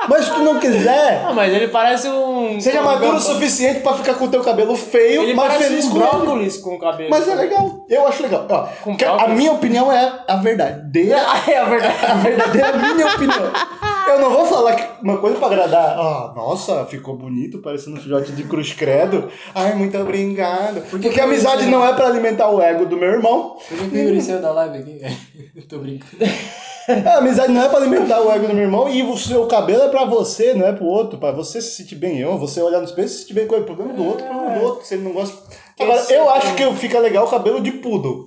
Mas se tu não quiser, Ah, mas ele parece um. seja um maduro o suficiente pra ficar com o teu cabelo feio, Ele mas parece feliz um com brócolis com o cabelo. Mas é legal. Eu acho legal. Ó, Com a minha opinião é a verdadeira É a verdade. A verdadeira minha opinião. Eu não vou falar uma coisa pra agradar. Ah, nossa, ficou bonito, parecendo um filhote de cruz credo. Ai, muito obrigado. Porque, que a amizade não é pra alimentar o ego do meu irmão. Por que o Yuri saiu da live aqui? Tô brincando. A amizade não é pra alimentar o ego do meu irmão e o seu cabelo é pra você, não é pro outro. Pra você se sentir bem. Eu, você olhar no espelho e se sentir bem com ele. Problema do outro, problema do outro. Se ele não gosta. Agora, Esse eu é acho que fica legal o cabelo de poodle.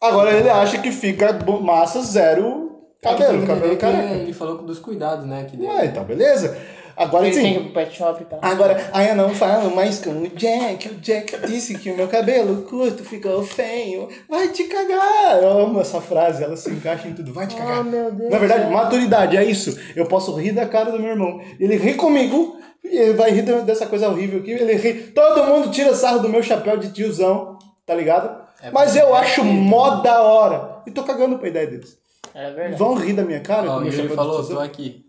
Agora ele acha que fica massa zero cabelo. Cabelo careca. ele falou dos cuidados, né? Que deu. Ah, então beleza. Agora Ele sim. tem que ir pro pet shop tá? e tal. Agora, aí eu não falo mais com o Jack. O Jack disse que o meu cabelo curto ficou feio. Vai te cagar. Eu amo essa frase, ela se encaixa em tudo. Vai te cagar. Oh, meu Deus Na verdade, maturidade, é isso. Eu posso rir da cara do meu irmão. Ele ri comigo, ele vai rir de- dessa coisa horrível aqui. Ele ri. Todo mundo tira sarro do meu chapéu de tiozão, tá ligado? É Mas eu acho mó da hora. E tô cagando pra ideia deles. É verdade. Vão rir da minha cara Ó, com o meu Yuri chapéu falou, tô aqui.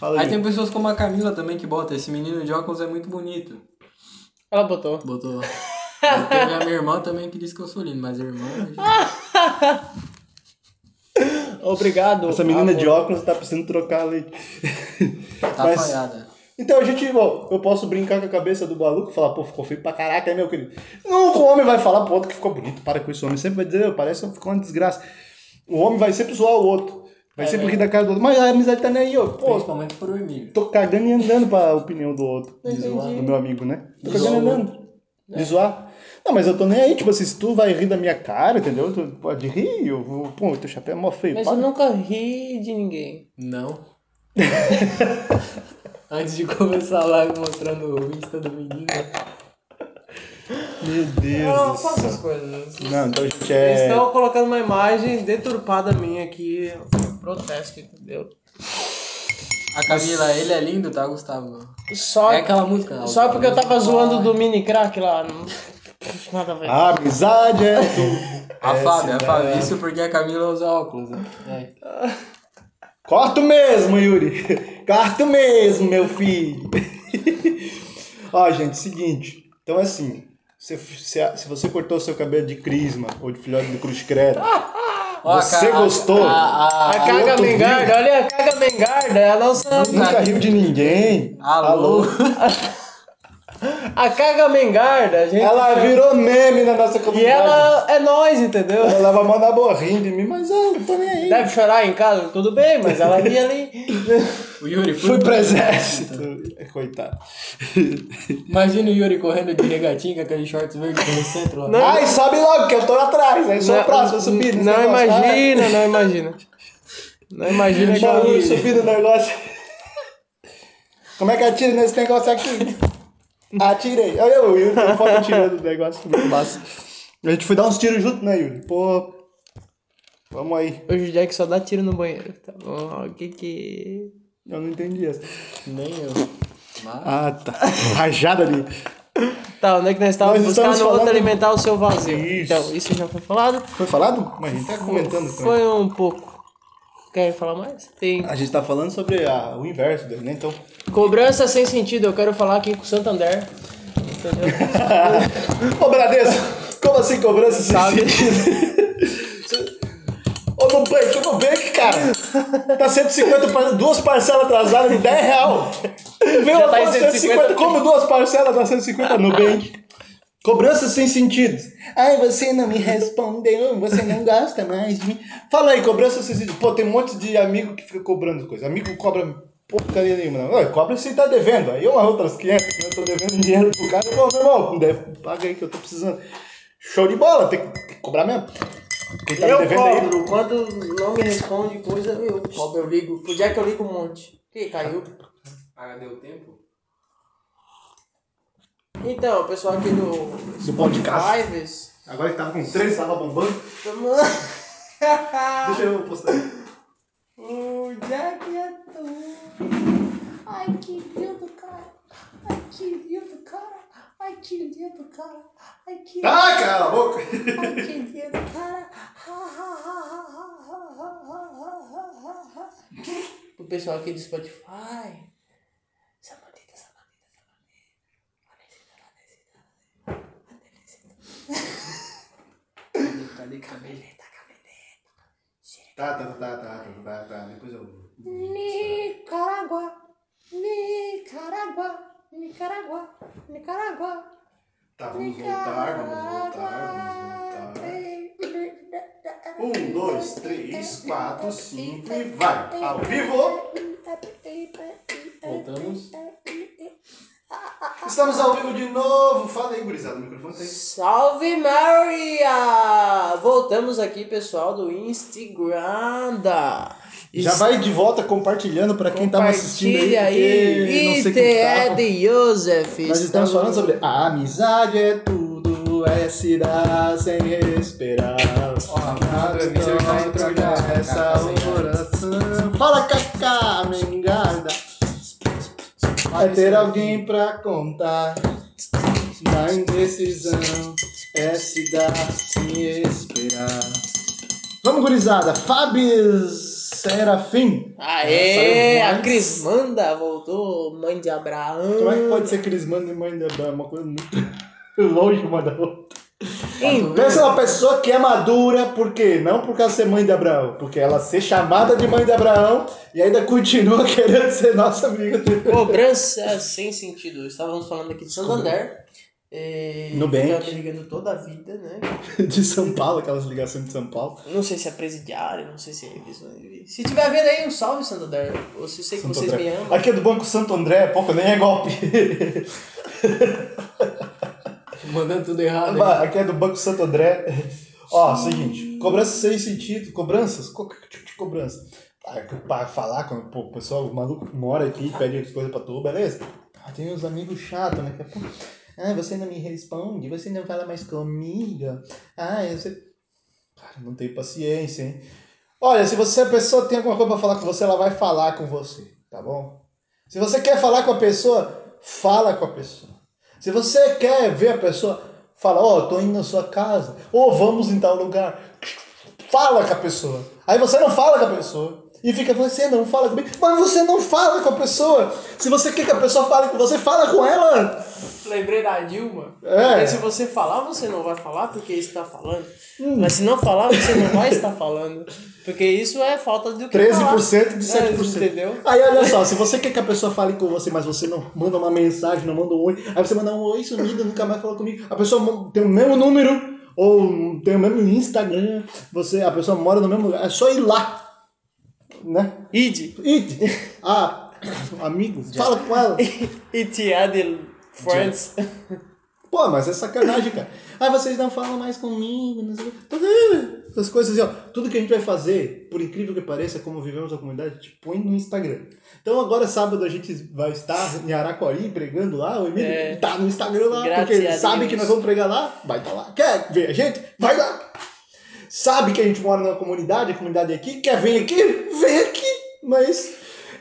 Fala Aí aí. tem pessoas como a Camila também que bota, esse menino de óculos é muito bonito. Ela botou. Botou. Teve a minha irmã também que disse que eu sou lindo, mas a irmã. Obrigado. Essa menina de amor. óculos tá precisando trocar a leite. Tá Mas- falhada. Então a gente, ó, eu posso brincar com a cabeça do maluco e falar, pô, ficou feio pra caraca, hein, meu querido? Não, o homem vai falar vai dizer, "Ô, parece que ficou uma desgraça. O homem vai sempre rir da cara do outro. Mas a amizade tá nem aí, ó. Pô, Principalmente pro Emílio. tô cagando e andando pra opinião do outro. Entendi. Do meu amigo, né? Tô De cagando e zoar o andando. De zoar. Não, mas eu tô nem aí, tipo assim, se tu vai rir da minha cara, entendeu? Tu pode rir, eu vou, pô, teu chapéu é mó feio. Mas para. eu nunca ri de ninguém. Não. Antes de começar a live mostrando o Insta do menino. Meu Deus Eu não do faço céu. essas coisas. Não, então a gente Eles é... estão colocando uma imagem deturpada minha aqui. Protesto, entendeu? A Camila, ele é lindo, tá, Gustavo? Só, É aquela música. só porque eu tava zoando do mini crack lá. Não... Nada a ver. A amizade é tudo. A Fábio, a Essa Fábio. Isso porque a Camila usa óculos, né? É. Corto mesmo, Yuri. Corto mesmo, meu filho. Ó, gente, seguinte. Então, assim, se, se, se você cortou seu cabelo de crisma ou de filhote de cruz credo, Ó, a você a- gostou, A, a, A caga outro mengarda, olha a caga mengarda, ela não sabe. nunca riu de ninguém. Alô? A caga mengarda, gente. Ela virou meme na nossa E comunidade. ela é nós, entendeu? Ela leva a mão na boa rindo de mim, mas eu não tô nem aí. Deve chorar em casa, tudo bem, mas ela ri ali. O Yuri, Fui pro exército. Coitado. Imagina o Yuri correndo de regatinho com aquele shorts verde pelo centro lá. Não. Ai, sobe logo, que eu tô atrás. Aí sou o próximo a subir. Não negócio. imagina, não imagina. Não imagina Ai, Maluco que. subindo o negócio. Como é que atira nesse negócio aqui? Atirei. Olha eu, o Yuri tem foto atirando o negócio. Muito massa. A gente foi dar uns tiros junto, né, Yuri? Pô. Vamos aí. Hoje o Jack só dá tiro no banheiro. Tá bom, o que que. Eu não entendi essa. Nem eu. Mas... Ah, tá. Rajada ali. Tá, onde é que nós estávamos? Estamos no outro falando- alimentar o seu vazio. Isso. Então, isso já foi falado. Foi falado? Mas a gente tá comentando também. Foi um pouco. Quer falar mais? Tem. A gente tá falando sobre a- o inverso dele, né? Então. Cobrança sem sentido, eu quero falar aqui com o Santander. Entendeu? Ô, Bradesco! Como assim cobrança sem Sabe? sentido? Ô, Nubank, ô, Nubank, cara! Tá 150, par- duas parcelas atrasadas de 10 real. Uma tá em tá 150. 150, como duas parcelas dá 150 Nubank? Cobrança sem sentido. Ai, você não me respondeu, você não gosta mais de mim. Fala aí, cobrança sem sentido. Pô, tem um monte de amigo que fica cobrando coisa. Amigo cobra porcaria nenhuma, não. Cobra se tá devendo. Aí uma outras 500 que eu tô devendo dinheiro pro cara. Pô, meu irmão, deve, paga aí que eu tô precisando. Show de bola, tem que, tem que cobrar mesmo. Quem tá me Eu devendo aí? cobro. Quando não me responde coisa, eu cobro, eu ligo. Pro Jack eu ligo um monte. Que caiu? Ah, deu tempo? Então, o pessoal aqui do. Do podcast. Lives. Agora que tava com três, tava bombando. Deixa eu postar o Jack é tudo. Ai, que lindo, cara. Ai, que lindo, cara. Ai, que lindo, cara. Ai, que Ah, cala a boca! Ai, que lindo, cara. O pessoal aqui do Spotify. Essa bandida, essa bandida, Cadê, cadê? Tá, tá, tá, tá, tá, tá, tá. Depois eu. Nicaragua, Nicaragua, Nicaragua, Nicaragua. Tá, vamos voltar, vamos voltar, vamos voltar. Um, dois, três, quatro, cinco e vai! Ao vivo! Voltamos. Estamos ao vivo de novo! Fala aí, gurizada, o microfone tá aí. Salve Maria! Voltamos aqui, pessoal do Instagram. da- Já vai de volta compartilhando pra quem tava assistindo aí, Compartilha aí. ITE de Joseph. Nós estamos falando sobre a amizade é tudo, é se dar sem esperar. já entrou já. Essa oração. Fala Cacá, É ter alguém pra contar. Na indecisão é se dar sem esperar. Vamos, gurizada. Fábio Serafim. Aê, Saiu a mais. Cris Manda voltou, mãe de Abraão. Como é que pode ser Crismando e mãe de Abraão? Uma coisa muito longe uma da outra. Pensa numa pessoa que é madura, por quê? Não por causa de ser mãe de Abraão, porque ela ser chamada de mãe de Abraão e ainda continua querendo ser nossa amiga. Cobrança sem sentido. Estávamos falando aqui de Santander. E Nubank. Fica me ligando toda a vida, né? De São Paulo, aquelas ligações de São Paulo. Não sei se é presidiário, não sei se é isso. Se tiver vendo aí, um salve, Santander. Ou se eu sei que Santo vocês André. me amam. Aqui é do Banco Santo André, pouco nem é golpe. Mandando tudo errado. Aí. Aqui é do Banco Santo André. Ó, seguinte, cobrança sem sentido, cobranças, qualquer tipo de cobrança. Ah, Pra falar, quando pô, o pessoal, o maluco mora aqui, pede coisa pra tu, beleza? Ah, tem uns amigos chatos, né? Que é, pô, ah, você não me responde, você não fala mais comigo. Ah, você. Cara, não tenho paciência, hein? Olha, se você a pessoa tem alguma coisa pra falar com você, ela vai falar com você, tá bom? Se você quer falar com a pessoa, fala com a pessoa. Se você quer ver a pessoa, fala, ó, tô indo na sua casa, ou vamos em tal lugar. Fala com a pessoa. Aí você não fala com a pessoa. E fica, você não fala comigo. Mas você não fala com a pessoa. Se você quer que a pessoa fale com você, fala com ela. Lembrei da Dilma. É. Porque se você falar, você não vai falar porque está falando. Hum. Mas se não falar, você não vai estar falando. Porque isso é falta do que 13% falar. de 7%. É, entendeu? Aí olha só, se você quer que a pessoa fale com você, mas você não manda uma mensagem, não manda um oi, aí você manda um oi sumido, nunca mais falou comigo. A pessoa tem o mesmo número, ou tem o mesmo Instagram, você, a pessoa mora no mesmo lugar, é só ir lá. Né? Id. E, ah, amigo, fala com ela. It added friends. Pô, mas é sacanagem, cara. Ah, vocês não falam mais comigo, não sei o. Tá vendo? Essas coisas assim, ó. Tudo que a gente vai fazer, por incrível que pareça, como vivemos a comunidade, a gente põe no Instagram. Então agora, sábado, a gente vai estar em Araquari pregando lá, o Emílio É. tá no Instagram lá, Graças porque sabe que nós vamos pregar lá, vai estar lá. Quer ver a gente? Vai lá. Sabe que a gente mora numa comunidade, a comunidade é aqui, quer vir aqui? Vem aqui. Mas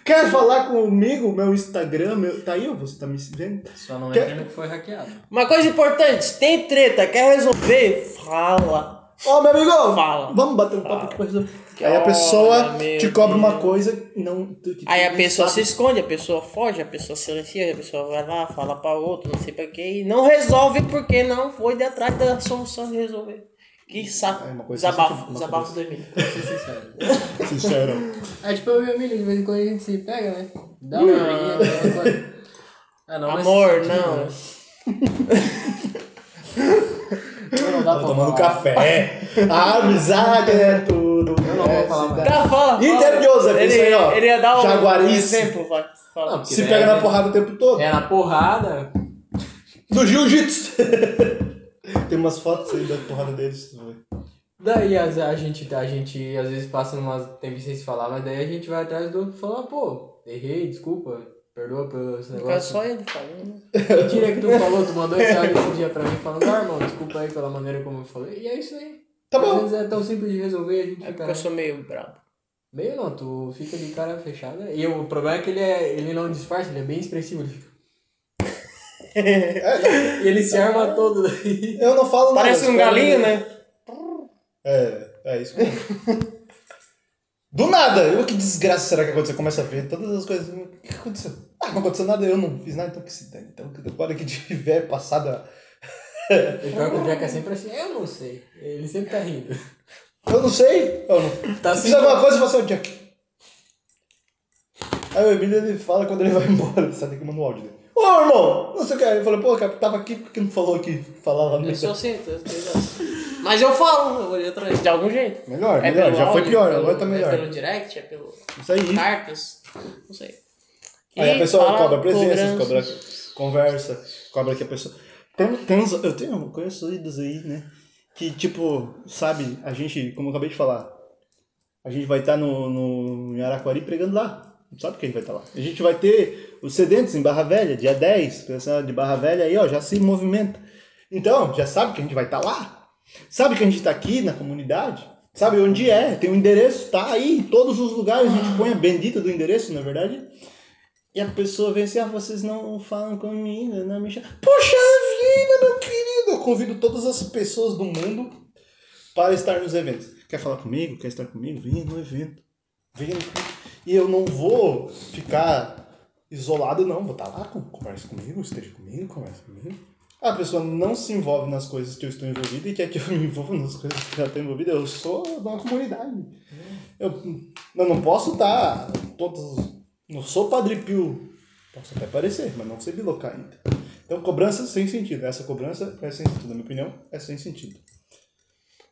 quer falar comigo, meu Instagram, meu... tá aí, você tá me vendo? Só não Quer- entra que foi hackeado. Uma coisa importante, tem treta, quer resolver? Fala. Ó, meu amigo, Fala. vamos bater um papo Fala. aqui pra resolver. Aí a pessoa te cobra uma coisa e não. tu- tu- Aí a pessoa se sabe. esconde, a pessoa foge, a pessoa silencia, a pessoa vai lá, fala pra outro, não sei pra quê, e não resolve porque não foi de atrás da solução de resolver. Que saco. É uma coisa desabafo, desabafo do Emílio. Pra ser sincero. Sincero. É tipo eu e o Emílio, de vez em quando a gente se pega, né? Dá uma briguinha, dá uma coisa. Ah, não, Amor, sentido, não. né? Eu não dá Tava pra tomando falar. café. A amizade é tudo. Eu não vou falar mais. Tá, fala, Inter fala. de Joseph, ele, isso aí, ó. Ele ia dar um, Jaguarice. exemplo, vai. Fala. Não, Se pega é- na porrada o tempo todo. É na porrada. Do jiu-jitsu. Tem umas fotos aí da porrada deles. Daí a, a, gente, a gente às vezes passa umas. Tem que se falar, mas daí a gente vai atrás do outro e fala, pô, errei, desculpa, perdoa pelo esse negócio. só ele falando. Mentira que tu falou, tu mandou esse áudio esse dia pra mim falando, ah, irmão, desculpa aí pela maneira como eu falei. E é isso aí. Tá Às bom. vezes é tão simples de resolver, a gente É fica. porque eu sou meio brabo. Meio não, tu fica de cara fechada. E o problema é que ele, é, ele não disfarça, ele é bem expressivo. Ele fica. É, E ele se arma todo daí. eu não falo nada. Parece um galinho, né? É, é isso mesmo. Do nada, eu que desgraça será que aconteceu? Começa a ver todas as coisas. O que aconteceu? Ah, não aconteceu nada, eu não fiz nada, então que se dane. Então, agora que tiver passado a. E pior que o Jack é sempre assim, eu não sei. Ele sempre tá rindo. Eu não sei. Eu não. Tá Se assim. fizer alguma coisa, você é o Jack. Aí o Emílio ele fala quando ele vai embora, ele sai daqui e manda um áudio dele. Ô irmão, não sei o que. Eu falei, pô, cara, tava aqui porque não falou aqui. Falar lá no Eu sou assim, tô-. Mas eu falo, eu vou atrás de algum jeito. Melhor, É melhor. Já foi áudio, pior, pelo- agora tá melhor. É pelo direct, é pelo Isso aí. cartas, não sei. Aí a E pessoa cobra presenças, cobra conversa, cobra que a pessoa. Tem, tem eu tenho conhecidos aí, né? Que tipo, sabe, a gente, como eu acabei de falar, a gente vai estar no, no em Araquari pregando lá. Não sabe que a gente vai estar lá. A gente vai ter os sedentes em Barra Velha, dia 10, pessoal de Barra Velha aí, ó, já se movimenta. Então, já sabe que a gente vai estar lá. Sabe que a gente está aqui na comunidade. Sabe onde é, tem o endereço, tá aí em todos os lugares, a gente põe a bendita do endereço, na é verdade. E a pessoa vem assim, ah, vocês não falam comigo, não me chamam. Poxa vida, meu querido! Eu convido todas as pessoas do mundo para estar nos eventos. Quer falar comigo? Quer estar comigo? Venha no evento. Venha no E eu não vou ficar isolado, não. Vou estar lá, con- conversa comigo, esteja comigo, conversa comigo. a pessoa não se envolve nas coisas que eu estou envolvido e quer que eu me envolva nas coisas que ela está envolvida. Eu sou de uma comunidade. Eu, eu não posso estar todos. Não sou Padre Pio. Posso até parecer, mas não sei bilocar ainda. Então, cobrança sem sentido. Essa cobrança é sem sentido. Na minha opinião, é sem sentido.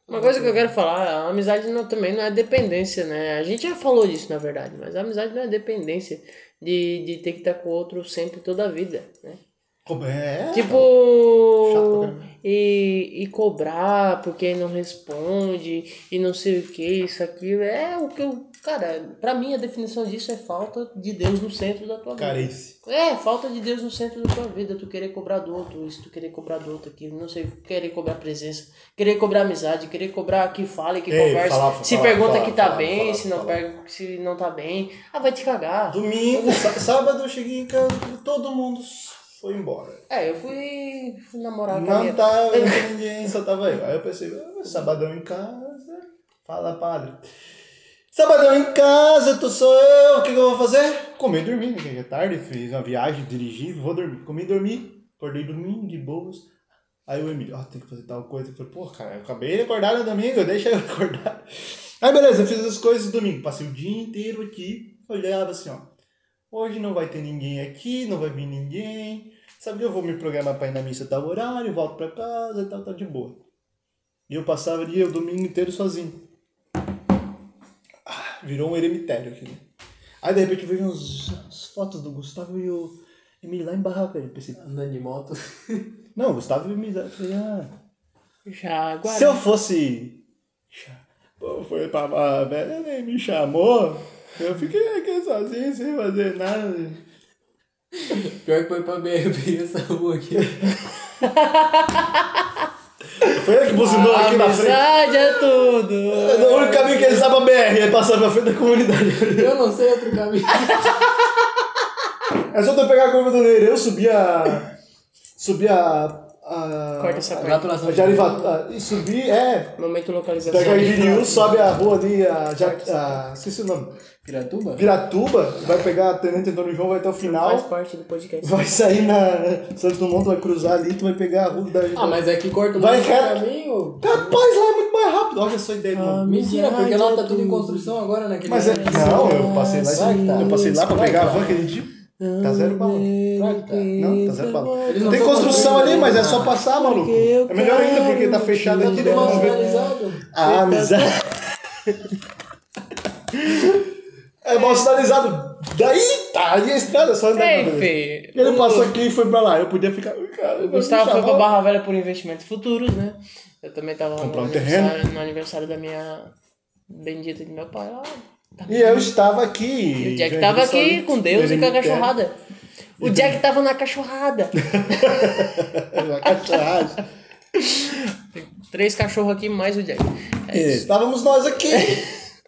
Uma coisa que eu quero falar, a amizade não, também não é dependência, né? A gente já falou disso, na verdade, mas a amizade não é dependência de, de ter que estar com o outro sempre, toda a vida, né? Como é? Tipo, e, e cobrar porque não responde e não sei o que, isso, aquilo. É o que eu. Cara, pra mim a definição disso é falta de Deus no centro da tua vida. Carência. É, falta de Deus no centro da tua vida. Tu querer cobrar do outro, isso, tu querer cobrar do outro aquilo, não sei, querer cobrar presença, querer cobrar amizade, querer cobrar que fale, que Ei, converse. fala, se pergunta fala, que tá bem, se não fala. per- se não tá bem. Ah, vai te cagar. Domingo, sá- sábado eu cheguei em casa e todo mundo foi embora. É, eu fui, fui namorar com Não tava ninguém, só tava eu. Aí eu pensei, ah, sabadão em casa, fala padre. Sabadão em casa, tu sou eu, o que, que eu vou fazer? Comer e dormir, né? é tarde, fiz uma viagem, dirigi, vou dormir. Comi e dormi, acordei dormindo, de boas. Aí o Emílio, ah, tem que fazer tal coisa. Eu falei, pô, cara, eu acabei de acordar no domingo, deixa eu acordar. Aí beleza, eu fiz as coisas domingo, passei o dia inteiro aqui, olhava assim, ó. Hoje não vai ter ninguém aqui, não vai vir ninguém. Sabe que eu vou me programar pra ir na missa tal horário, volto pra casa e tal, tá de boa. E eu passava dia, o domingo inteiro sozinho. Virou um eremitério aqui, né? Aí de repente eu vejo uns, as fotos do Gustavo e o Emílio lá em barraca. Eu pensei, Andando de moto. não, Gustavo e o Emílio. Eu falei, ah, Já agora. se eu fosse. Pô, foi pra barra velha, nem me chamou. Eu fiquei aqui sozinho, sem fazer nada. Pior que foi pra BRB essa rua aqui. Foi ele que buzinou aqui na frente. Amizade é tudo. O único caminho que ele sabe pra BR é passar pra frente da comunidade. Eu não sei outro caminho. É só tu pegar a curva do Neire, eu subi a. Subi a. a Corta essa parte. a Jarivata. E subir, é. Momento localização. Pega a Iriniú, sobe a rua ali, a. Ja, a esqueci o nome. Piratuba? Piratuba, vai pegar a Tenente Antônio João, vai até o Faz final. parte do podcast. Vai sair na Santos Dumont, tu vai cruzar ali, tu vai pegar a rua da. Ah, mas é que corta o Vai reto. caminho. Capaz, lá é muito mais rápido. Olha só a ideia, mano. Mentira, porque lá tá tudo em construção agora, né? Mas é. Não, eu passei lá, tá. eu passei lá pra pegar a que tá. van aquele dia. Tá zero bala. Claro que tá. Não, tá zero bala. Tem construção ali, mas é só passar, maluco. É melhor ainda porque tá fechado aqui, Tudo daí mal não vê. sinalizado. A amizade. É mal sinalizado. Daí tá ali a estrada, só andar Ei, pra frente. Fê. Ele passou aqui e foi pra lá. Eu podia ficar. Cara, Gustavo foi pra Barra Velha por investimentos futuros, né? Eu também tava no um terreno. aniversário, no aniversário da minha bendita de meu pai lá. E eu estava aqui. E o Jack Joinville tava aqui com Deus e com a Eremitério. cachorrada. O Jack tava na cachorrada. A cachorrada. Três cachorros aqui mais o Jack. É É. Estávamos nós aqui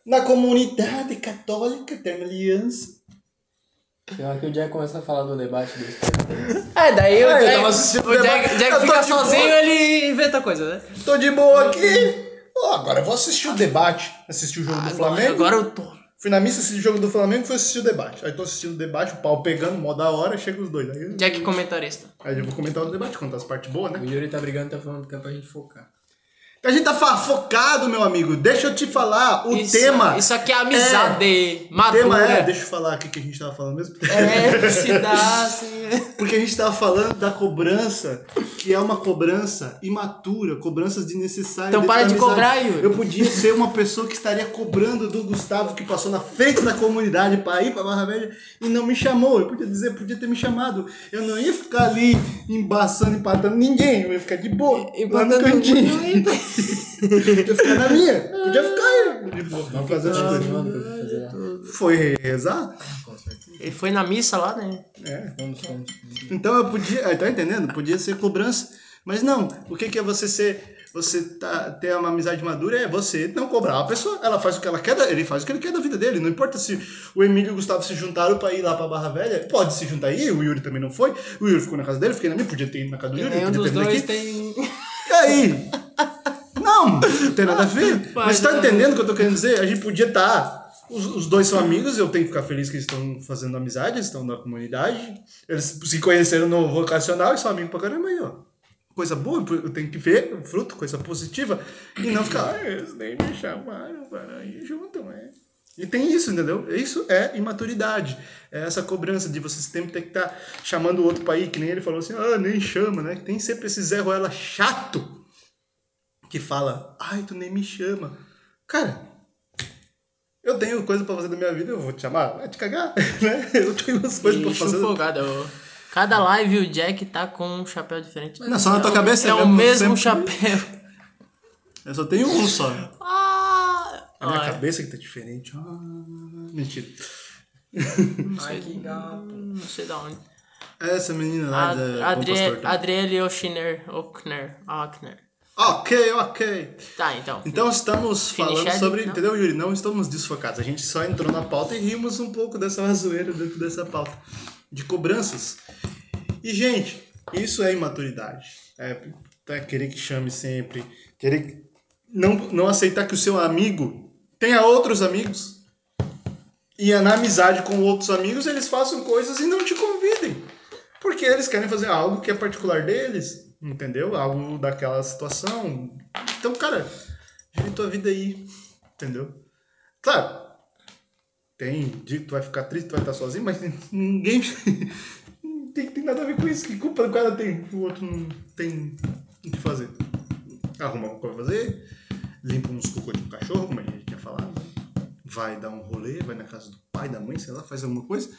na comunidade católica Eterna Aliança. Hora que o Jack começa a falar do debate do. É, daí o Ah, eu Jack, tava assistindo o o Jack. Jack fica de boa. sozinho ele inventa coisa, né? Tô de boa aqui. Ó, agora eu vou assistir o debate. Assistir o jogo do Agora, Flamengo. agora eu tô. Fui na missa assistir o jogo do Flamengo e fui assistir o debate. Aí tô assistindo o debate, o pau pegando, mó da hora, chega os dois. Aí, eu- Jack comentarista. aí eu vou comentar o debate, contar as partes boas, né? O Yuri tá brigando, tá falando que é pra gente focar. A gente tá focado, meu amigo. Deixa eu te falar o Isso- tema. Isso aqui é amizade O madura. tema é, deixa eu falar aqui que a gente tava falando mesmo. É, se dá, assim. Porque a gente tava falando da cobrança, que é uma cobrança imatura, cobranças desnecessárias. Então para de amizade. cobrar, Yuri. Eu podia ser uma pessoa que estaria cobrando do Gustavo, que passou na frente da comunidade para ir pra Barra Velha e não me chamou. Eu podia dizer, podia ter me chamado. Eu não ia ficar ali embaçando, empatando ninguém. Eu ia ficar de boa, lá no Empatando cantinho. Eu ia ficar na minha. Podia ficar aí, não fazer as coisas. Foi rezar? Ele foi na missa lá, né? É. Vamos, vamos. Então eu podia, tá entendendo? Podia ser cobrança, mas não. O que, que é você ser, você tá, ter uma amizade madura é você não cobrar a pessoa. Ela faz o que ela quer, ele faz o que ele quer da vida dele. Não importa se o Emílio e o Gustavo se juntaram pra ir lá pra Barra Velha, pode se juntar aí. O Yuri também não foi. O Yuri ficou na casa dele, fiquei na minha, podia ter ido na casa do Yuri, Nenhum podia dos ter dois aqui. tem. E aí? Não, não tem nada a ver. Faz Mas tá nada. entendendo o que eu tô querendo dizer? A gente podia estar. Os, os dois são amigos, eu tenho que ficar feliz que eles estão fazendo amizade, eles estão na comunidade. Eles se conheceram no vocacional e são amigos pra caramba aí, ó. coisa boa, eu tenho que ver o fruto, coisa positiva, e não ficar, ah, eles nem me chamaram para ir junto, né? E tem isso, entendeu? Isso é imaturidade. É essa cobrança de você sempre ter que estar tá chamando o outro para ir, que nem ele falou assim, ah, nem chama, né? Tem sempre esse Zé Ruela chato que fala, ai, tu nem me chama. Cara, eu tenho coisa para fazer da minha vida, eu vou te chamar, vai te cagar, né? Eu tenho as coisas para fazer. Folgado, Cada live o Jack tá com um chapéu diferente. Não, só na tua cabeça é, é o mesmo sempre... chapéu. Eu só tenho um só. Ah, a minha cabeça que tá diferente. Ah, mentira. Ai, que gato. Não sei da onde. Essa menina lá Ad, da Adri Adriele Oshner. Ockner. Ockner. Ok, ok. Tá, então. Então estamos falando sobre. Não? Entendeu, Yuri? Não estamos desfocados. A gente só entrou na pauta e rimos um pouco dessa zoeira dentro dessa pauta. De cobranças. E, gente, isso é imaturidade. É, é querer que chame sempre. Querer não, não aceitar que o seu amigo tenha outros amigos. E na amizade com outros amigos eles façam coisas e não te convidem. Porque eles querem fazer algo que é particular deles, entendeu? Algo daquela situação. Então, cara, vive tua vida aí, entendeu? Claro, tem dia que tu vai ficar triste, tu vai estar sozinho, mas ninguém tem, tem nada a ver com isso. Que culpa do cara tem? O outro não tem o que fazer. Arruma alguma coisa pra fazer, limpa uns cocô de um cachorro, como a gente tinha falado. Vai dar um rolê, vai na casa do pai, da mãe, sei lá, faz alguma coisa.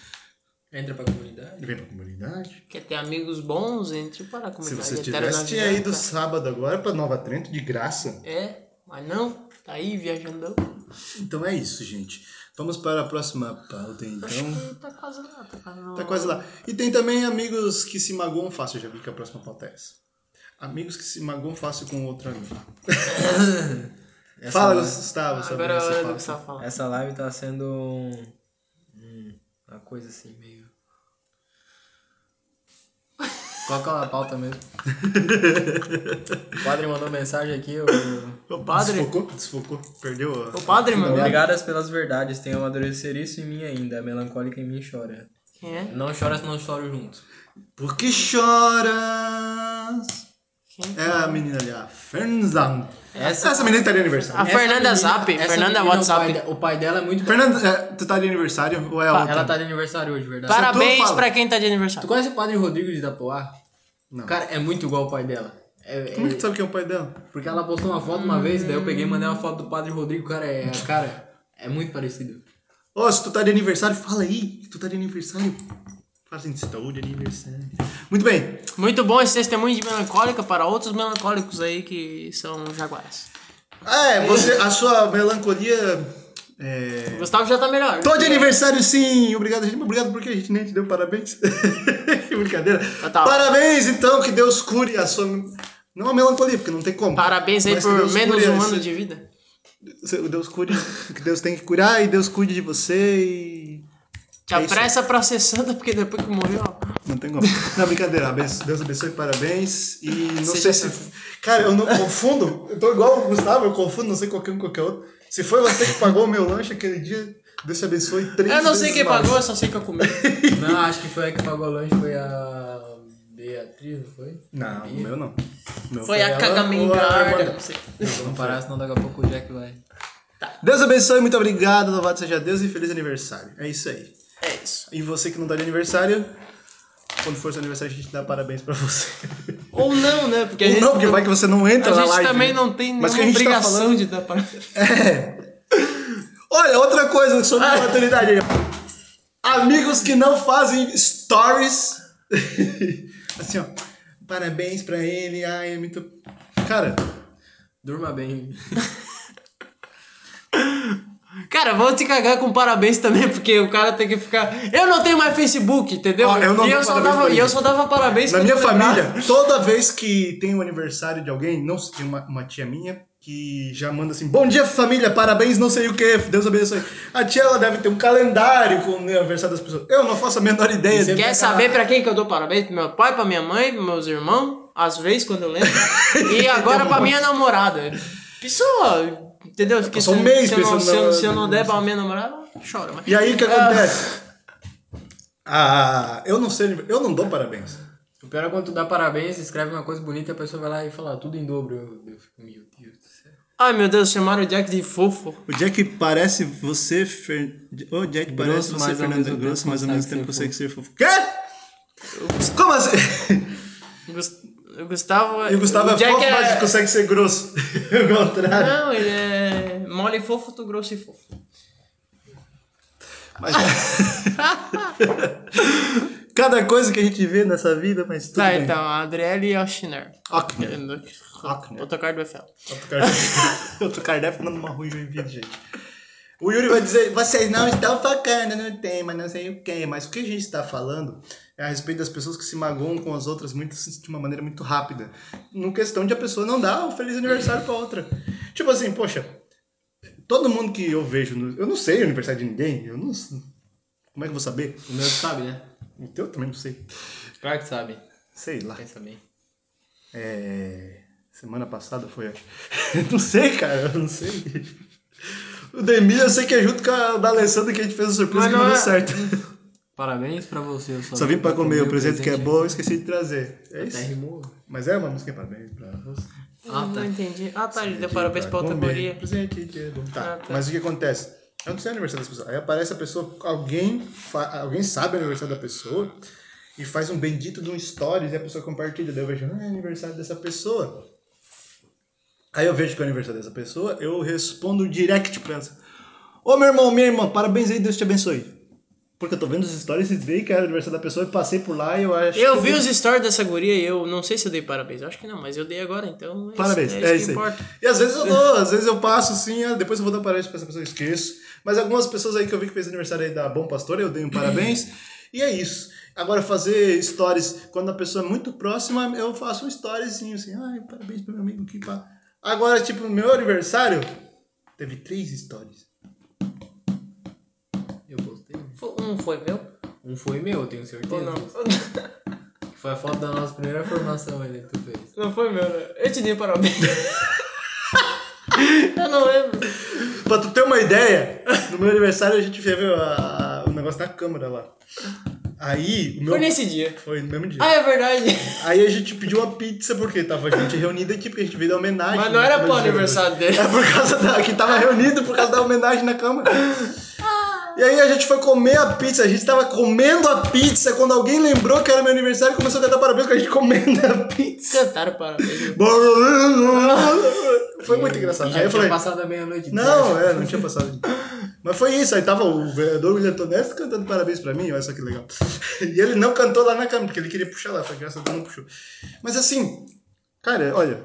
Entra pra comunidade. Vem pra comunidade. Quer ter amigos bons, entre para a comunidade. Se você tivesse tinha ido sábado agora pra Nova Trento de graça. É, mas não, tá aí viajando. Então é isso, gente. Vamos para a próxima pauta, então. Acho que tá quase lá, tá quase lá. Tá quase lá. E tem também amigos que se magoam fácil, eu já vi que a próxima pauta é essa. Amigos que se magoam fácil com outro amigo. Fala, live... Gustavo, sobre Agora essa é. Gustavo falar. Essa live tá sendo um, uma coisa assim, meio... Qual que é a pauta mesmo? o padre mandou mensagem aqui, o... O padre? Desfocou? Desfocou. Perdeu a... O padre mandou? Obrigadas pelas verdades, tenho amadurecer isso em mim ainda, a melancólica em mim chora. Quem é? Não chora se não choro junto. Por que choras? Quem É a menina ali, a Fernanda. Essa, Essa menina tá de aniversário. A Fernanda Zap, essa Fernanda menina, WhatsApp. O pai, de- o pai dela é muito... Fernanda, é, tu tá de aniversário ou é a outra? Ela tá de aniversário hoje, verdade? Parabéns fala. pra quem tá de Tu aniversário. conhece o padre Rodrigo de Itapoá? Não. Cara, é muito igual o pai dela. É, Como é é- que tu sabe quem é o pai dela? porque ela postou uma foto uma vez, daí eu peguei e mandei uma foto do padre Rodrigo, cara, é, cara, é muito parecido. Ó, se tu tá de aniversário, fala aí. Se tu tá de aniversário. Estou de aniversário. Muito bem. Muito bom esse testemunho de melancólica para outros melancólicos aí que são jaguaras. É, você, a sua melancolia. É... O Gustavo já tá melhor. Tô de aniversário sim! Obrigado, gente. Obrigado porque a gente nem te deu parabéns. que brincadeira. Ah, tá. Parabéns, então, que Deus cure a sua. Não a melancolia, porque não tem como. Parabéns aí por menos um esse- ano de vida. Deus cure, que Deus tem que curar e Deus cuide de você e. Te É apressa pra ser santa, porque depois que morreu, ó. Não tem como. Não, brincadeira. abenço- Deus abençoe, parabéns. E não Seja sei se. santo. Cara, eu não confundo. Eu tô igual o Gustavo, eu confundo, não sei qualquer um com qualquer outro. Se foi você que pagou o meu lanche aquele dia, Deus te abençoe três Eu não sei quem mais. pagou, eu só sei que eu comi. Não, acho que foi a que pagou o lanche, foi a Beatriz, não foi? Não, o meu não. O meu Foi a ela ou cagamingarda. Não sei. Vamos parar, senão daqui a pouco o Jack vai. Deus abençoe, muito obrigado. Louvado seja Deus e feliz aniversário. É isso aí. É isso. E você que não tá de aniversário, quando for seu aniversário, a gente dá parabéns pra você. Ou não, né? Porque a Ou gente não, porque vai que você não entra A na gente live. também né? não tem Mas que a nenhuma gente tá obrigação falando- de dar parabéns. É. Olha, outra coisa sobre a maturidade aí. Amigos que não fazem stories. assim, ó. Parabéns pra ele. Ai, é muito. Cara, Durma bem. Cara, vou te cagar com parabéns também, porque o cara tem que ficar. Eu não tenho mais Facebook, entendeu? Ó, eu e eu só, dava, eu só dava parabéns na minha lembrava. família, toda vez que tem o aniversário de alguém, não sei, tem uma, uma tia minha que já manda assim: Bom dia, família, parabéns, não sei o que, Deus abençoe. A tia, ela deve ter um calendário com o aniversário das pessoas. Eu não faço a menor ideia de. Quer saber pra quem que eu dou parabéns? Pro meu pai, pra minha mãe, pros meus irmãos, às vezes quando eu lembro. e agora pra minha namorada. Pessoa, entendeu? Porque Passou se, um mês se, eu não, pensando se, eu, na- se eu não der pra minha namorada, chora. Mas... E aí o que Ah, acontece? Ah, eu não sei, eu não dou parabéns. pior é quando tu dá parabéns, escreve uma coisa bonita e a pessoa vai lá e fala tudo em dobro. Eu, eu fico, meu Deus do céu. Ai meu Deus, chamaram o Jack de fofo. O Jack parece você, Fer... O Jack parece Grosso, você, mas ao Fernando Grosso, mas ao mesmo consegue tempo ser consegue ser fofo. Quê? Como assim? Gus- O Gustavo E o Gustavo é Jack fofo, mas consegue ser grosso. o contrário. Não, ele é mole e fofo, tu grosso e fofo. Mas... Cada coisa que a gente vê nessa vida, mas tudo Tá, bem. então, a Adriele Oshner. Ockner. O tocar do FL. Outro Kardec- Outro Kardec falando uma ruim Joinville, gente. O Yuri vai dizer, vocês não estão focando no tema, não sei o quê. Mas o que a gente está falando é a respeito das pessoas que se magoam com as outras muito, de uma maneira muito rápida. No questão de a pessoa não dar um feliz aniversário pra outra. Tipo assim, poxa, todo mundo que eu vejo, no- eu não sei o aniversário de ninguém, eu não Como é que eu vou saber? O meu sabe, né? O teu também não sei. Claro que sabe. Sei lá. Bem. É. Semana passada foi, acho. não sei, cara, eu não sei. O Demir, eu sei que é junto com a da Alessandra que a gente fez a surpresa Mas que não deu é- certo. Parabéns pra você. Eu Só vim pra comer, o presente que é bom, eu esqueci de trazer. É isso. Até rimou. Mas é uma música, parabéns pra você. Ah, Não tá. entendi. Ah, tá, ele deu parabéns pra outra guria. Presente bom. Tá, Ah, tá. mas o que acontece? Eu não sei o aniversário das pessoas. Aí aparece a pessoa, alguém, fa- alguém sabe o aniversário da pessoa e faz um bendito de um stories e a pessoa compartilha. Daí eu vejo, ah, é aniversário dessa pessoa. Aí eu vejo que é o aniversário dessa pessoa, eu respondo direct pra ela. Ô meu irmão, minha irmã, parabéns aí, Deus te abençoe. Porque eu tô vendo os stories e dei que era o aniversário da pessoa e passei por lá e eu acho Eu que vi os stories dessa guria e eu não sei se eu dei parabéns. Eu acho que não, mas eu dei agora, então. é isso- Parabéns, é, é, isso que isso aí. importa. E às vezes eu dou, às vezes eu passo assim, ah, depois eu vou dar parabéns pra essa pessoa, eu esqueço. Mas algumas pessoas aí que eu vi que fez aniversário aí da Bom Pastor, eu dei um parabéns. e é isso. Agora, fazer stories quando a pessoa é muito próxima, eu faço um storyzinho assim, ai, parabéns pro meu amigo que pá. Agora, tipo, no meu aniversário, teve três stories. Um foi meu? Um foi meu, tenho certeza. Ou não? Que Foi a foto da nossa primeira formação ali que tu fez. Não foi meu, né? Eu te dei parabéns. eu não lembro. Pra tu ter uma ideia, no meu aniversário a gente fez a- a- o negócio da câmera lá. Aí, o meu. Foi nesse dia. Foi no mesmo dia. Ah, é verdade. Aí a gente pediu uma pizza porque tava gente reunida aqui, porque a gente veio dar homenagem. Mas não na era Câmara pro aniversário dele. É por causa da. que tava reunido por causa da homenagem na Câmara. E aí a gente foi comer a pizza, a gente tava comendo a pizza quando alguém lembrou que era meu aniversário e começou a cantar parabéns com a gente comendo a pizza. Cantaram parabéns. Foi muito engraçado. E já Aí eu tinha falei, passado a meia-noite. não, é, não tinha passado. Mas foi isso, aí tava o vereador William Tonesto cantando parabéns pra mim, olha só que legal. E ele não cantou lá na câmera, porque ele queria puxar lá, foi graças a Deus não puxou. Mas assim, cara, olha,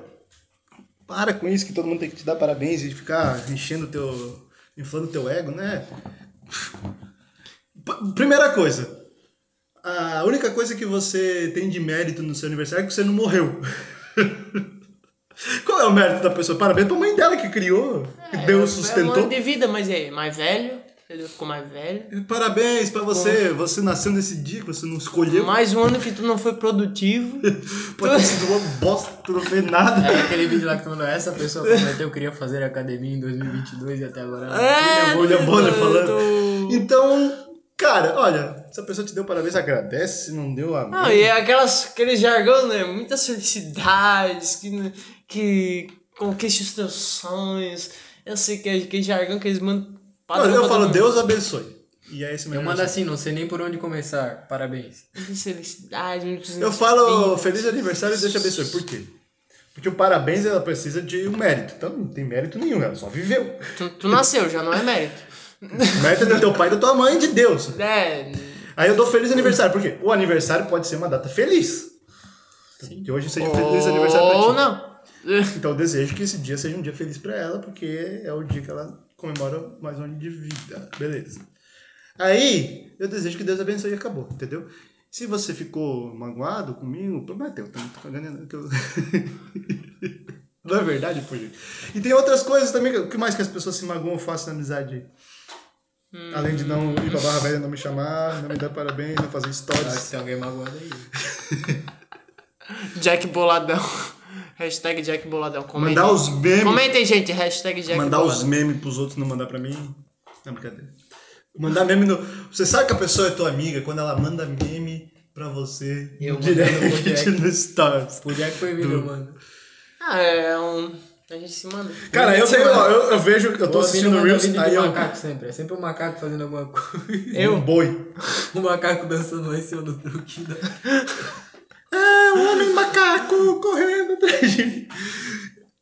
para com isso que todo mundo tem que te dar parabéns e ficar enchendo teu. inflando teu ego, né? Primeira coisa, a única coisa que você tem de mérito no seu aniversário é que você não morreu. Qual é o mérito da pessoa? Parabéns pra mãe dela que criou, que Deus É um sustentou. ano de vida, mas aí? Mais velho? Ele ficou mais velho. Parabéns pra você, você nasceu nesse dia que você não escolheu. Mais um ano que tu não foi produtivo. Pode ter sido uma bosta, tu não fez nada. É aquele vídeo lá que tu mandou, essa pessoa prometeu que queria fazer academia em 2022 e até agora É, William Bonner falando. Então, cara, olha, se a pessoa te deu parabéns, agradece, se não deu, amém. Não, e é aquelas, aquele jargão, né? Muitas felicidades, que, que conquiste os teus sonhos. Eu sei que é aquele jargão que eles mandam Não, eu falo, Deus abençoe. E é esse meu Eu mando assim, não sei nem por onde começar. Parabéns. Felicidades, muitos Eu falo feliz aniversário e Deus te abençoe. Por quê? Porque o parabéns ela precisa de um mérito. Então não tem mérito nenhum, ela só viveu. Tu, tu nasceu, já não é mérito. O mérito é do teu pai e da tua mãe, de Deus. É. Aí eu dou feliz aniversário, por quê? O aniversário pode ser uma data feliz. Que hoje seja um feliz aniversário pra ti. Ou não. Então eu desejo que esse dia seja um dia feliz pra ela, porque é o dia que ela comemora mais um ano de vida. Beleza. Aí, eu desejo que Deus abençoe e acabou, entendeu? Se você ficou magoado comigo, é teu, tá? Eu... Não é verdade, pô, gente? E tem outras coisas também, o que mais que as pessoas se magoam fácil na amizade aí? Além de não ir pra Barra Velha, não me chamar, não me dar parabéns, não fazer Acho stories. que tem alguém magoado aí. Jack Boladão. Hashtag Jack Boladão. Comentem. Mandar os memes. Comentem, gente. Hashtag Jack mandar Boladão. os memes pros outros não mandar pra mim. Não, brincadeira. Mandar meme no. Você sabe que a pessoa é tua amiga quando ela manda meme pra você Eu Jack. no Stories. O Jack foi vídeo, mano. Ah, é um. A gente se manda. Cara, eu tenho, ó, eu, eu vejo, eu tô O assistindo Reels, aí eu... macaco sempre. É sempre um macaco fazendo alguma coisa. Um boi. O macaco dançando lá em cima do truque. É, um homem macaco correndo atrás de mim.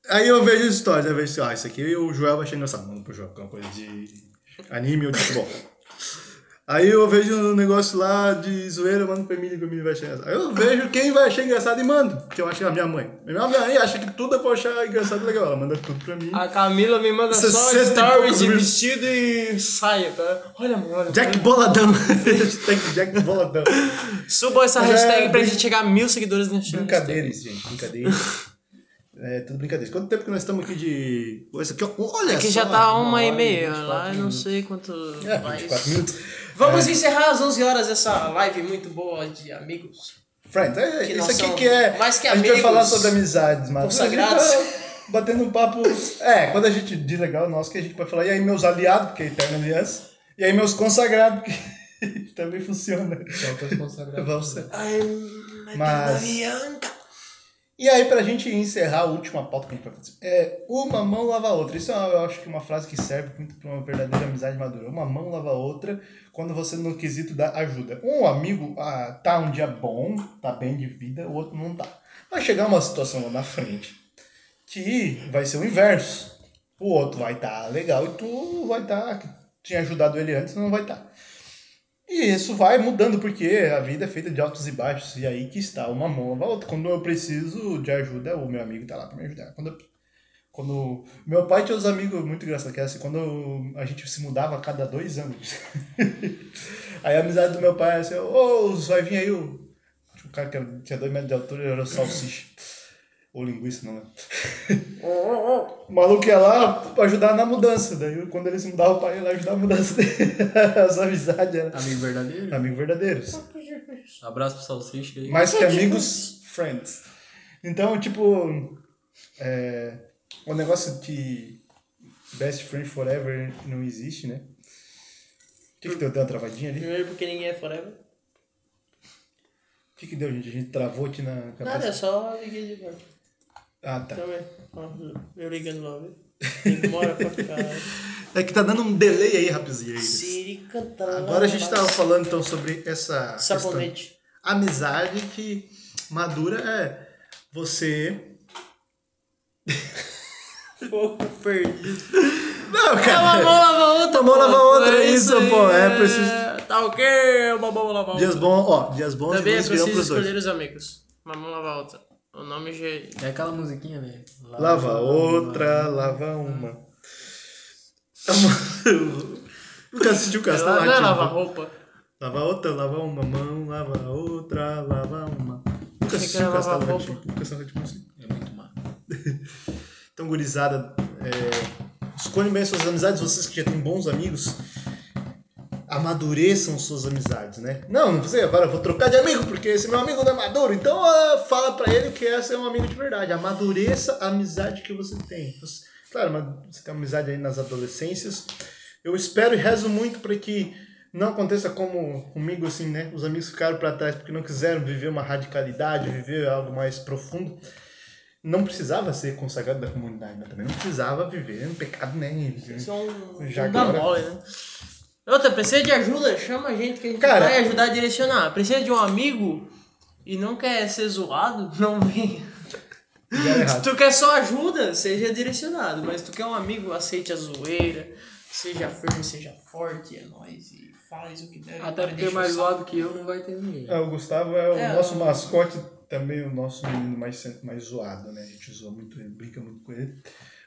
Aí eu vejo as histórias, eu vejo assim, ah, isso aqui o Joel vai achar engraçado. Manda pro Joel, que é uma coisa de anime ou de futebol. Aí eu vejo um negócio lá de zoeira, mando pra Emília que o Emília vai achar engraçado. Aí eu vejo quem vai achar engraçado e mando, que eu acho que é a minha mãe. Minha mãe acha que tudo eu vou achar engraçado e legal, ela manda tudo pra mim. A Camila me manda só 60 e stories de vestido e saia, tá? Olha, olha. Jack olha. Boladão. Hashtag Jack Boladão. Suba essa Mas é hashtag pra brin- gente chegar a mil seguidores nesse Brincadeira isso, gente. Brincadeira. É, tudo brincadeira. Quanto tempo que nós estamos aqui de. Coisa aqui, ó. Olha Aqui só. já tá uma uma e meia, 24 lá eu não sei quanto É, faz. 24 minutos. Vamos encerrar às 11 horas essa live muito boa de amigos. Friends, é, Que isso aqui que é. mais que a gente vai amigos falar sobre amizades, mas. consagrados. A gente tá batendo um papo. É, quando a gente diz legal nosso, que a gente vai falar, e aí meus aliados, porque é eterna aliança, e aí meus consagrados, porque também funciona. Só os consagrados. Vão ser. Ai, Mas- Bianca. E aí, pra gente encerrar a última pauta que a gente vai fazer, é uma mão lava a outra. Isso é, eu acho que uma frase que serve muito pra uma verdadeira amizade madura. Uma mão lava a outra quando você no quesito dá ajuda. Um amigo ah, tá um dia bom, tá bem de vida, o outro não tá. Vai chegar uma situação lá na frente que vai ser o inverso. O outro vai estar legal e tu vai estar. que tinha ajudado ele antes, não vai estar. E isso vai mudando, porque a vida é feita de altos e baixos. E aí que está uma mão lava a outra. Quando eu preciso de ajuda, o meu amigo tá lá pra me ajudar. Quando, quando meu pai tinha uns amigos muito engraçados, que era assim, quando a gente se mudava a cada dois anos. aí a amizade do meu pai era assim, ô, vai vir aí o. tinha um cara que tinha dois metros de altura, era o salsicha. Ou linguiça, não é? O maluco ia lá pra ajudar na mudança. Daí, quando ele se mudava, o pai ia lá ajudar a mudança dele. As amizades eram Amigo verdadeiro. amigos verdadeiros. Abraço pro Salsicha aí. Mais que amigos, friends. Então, tipo, é, o negócio de best friend forever não existe, né? O que, que deu? Deu uma travadinha ali? O Primeiro porque ninguém é forever. que, que deu, gente? A gente travou aqui na cabeça. Nada, é só liguei de volta. Ah, tá. Também. Eu ligando lá, viu? Demora pra caralho. É que tá dando um delay aí, rapaziada. Siri cantando. Agora a gente tava falando então sobre essa questão. Sabonete. amizade que madura é você. Pouco perdido. Não, É uma mão lava outra. Uma mão lava outra, É isso, aí, pô, é preciso- Tá ok, uma mão lava outra. Dias bons, ó, dias bons Também é preciso pros dois. escolher os amigos. Uma mão lava outra. O nome já é... É aquela musiquinha, né? Lava outra, lava uma. Nunca assistiu o Castelo é lava roupa. Lava outra, lava uma mão, lava outra, lava uma. Nunca assistiu o Castelo lavar Rá-Tim. roupa. O Castelo. É muito má. Então, gurizada, é, escolhem bem suas amizades, vocês que já têm bons amigos, amadureçam suas amizades, né? Não, não precisa, agora eu vou trocar de amigo, porque esse meu amigo não é maduro, então ah, fala pra ele que essa é um amigo de verdade. Amadureça a amizade que você tem. Você- claro, você tem amizade aí nas adolescências. Eu espero e rezo muito para que não aconteça como comigo, assim, né? Os amigos ficaram para trás porque não quiseram viver uma radicalidade, viver algo mais profundo não precisava ser consagrado da comunidade, mas também não precisava viver no pecado, né? Isso é um... Já um agora- mole, né? Outra, precisa de ajuda, chama a gente que a gente Cara- vai ajudar a direcionar. Precisa de um amigo e não quer ser zoado, não vem. É Se tu quer só ajuda, seja direcionado. Mas se tu quer um amigo, aceite a zoeira, seja firme, seja forte, é nóis. E faz o que der. Até porque mais zoado que eu não vai ter ninguém. Ah, o Gustavo é o É, nosso mascote, também o nosso menino mais, mais zoado, né? A gente zoa muito ele, brinca muito com ele.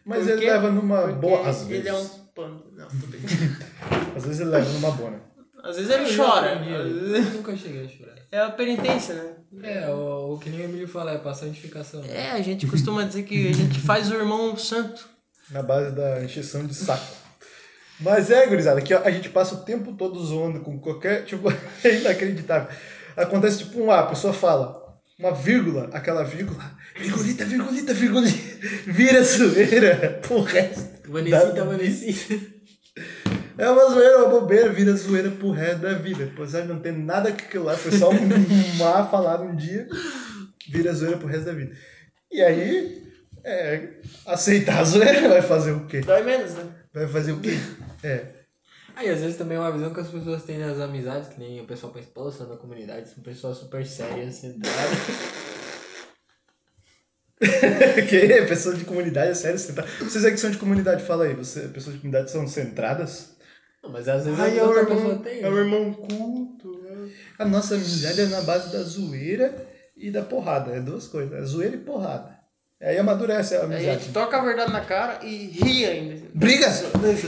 Mas Por ele leva numa Porque boa. Às vezes. Ele é um pano. Não, tô brincando. Às vezes ele leva numa boa, né? Às vezes ele chora. eu nunca cheguei a chorar. É a penitência, né? É, o, o que nem o Emílio fala, é passar identificação. É, a gente costuma dizer que a gente faz o irmão santo. Na base da encheção de saco. Mas é, gurizada, aqui ó, a gente passa o tempo todo zoando com qualquer. Tipo, é inacreditável. Acontece tipo um A, a pessoa fala uma vírgula, aquela vírgula, virgulita, virgulita, virgulita, vira zoeira pro resto. Vanesita, da- Vanesita. É uma zoeira, uma bobeira, vira zoeira pro resto da vida. Apesar de não ter nada que aquilo lá, foi só um mar falado um dia, vira zoeira pro resto da vida. E aí, é, aceitar a zoeira vai fazer o quê? Dói menos, né? Vai fazer o quê? É. Aí às vezes também é uma visão que as pessoas têm das amizades, que nem o pessoal pensa, pô, da comunidade, são pessoas super sérias, centradas. que pessoas de comunidade, é sério, centrada. Vocês é que são de comunidade, fala aí. Você, pessoas de comunidade são centradas? Não, mas às vezes Ai, é o irmão, pessoa tem. é o né? irmão culto. né? A nossa amizade é na base da zoeira e da porrada. É duas coisas. É zoeira e porrada. Aí amadurece a Aí a amizade. gente toca a verdade na cara e ri ainda. Briga!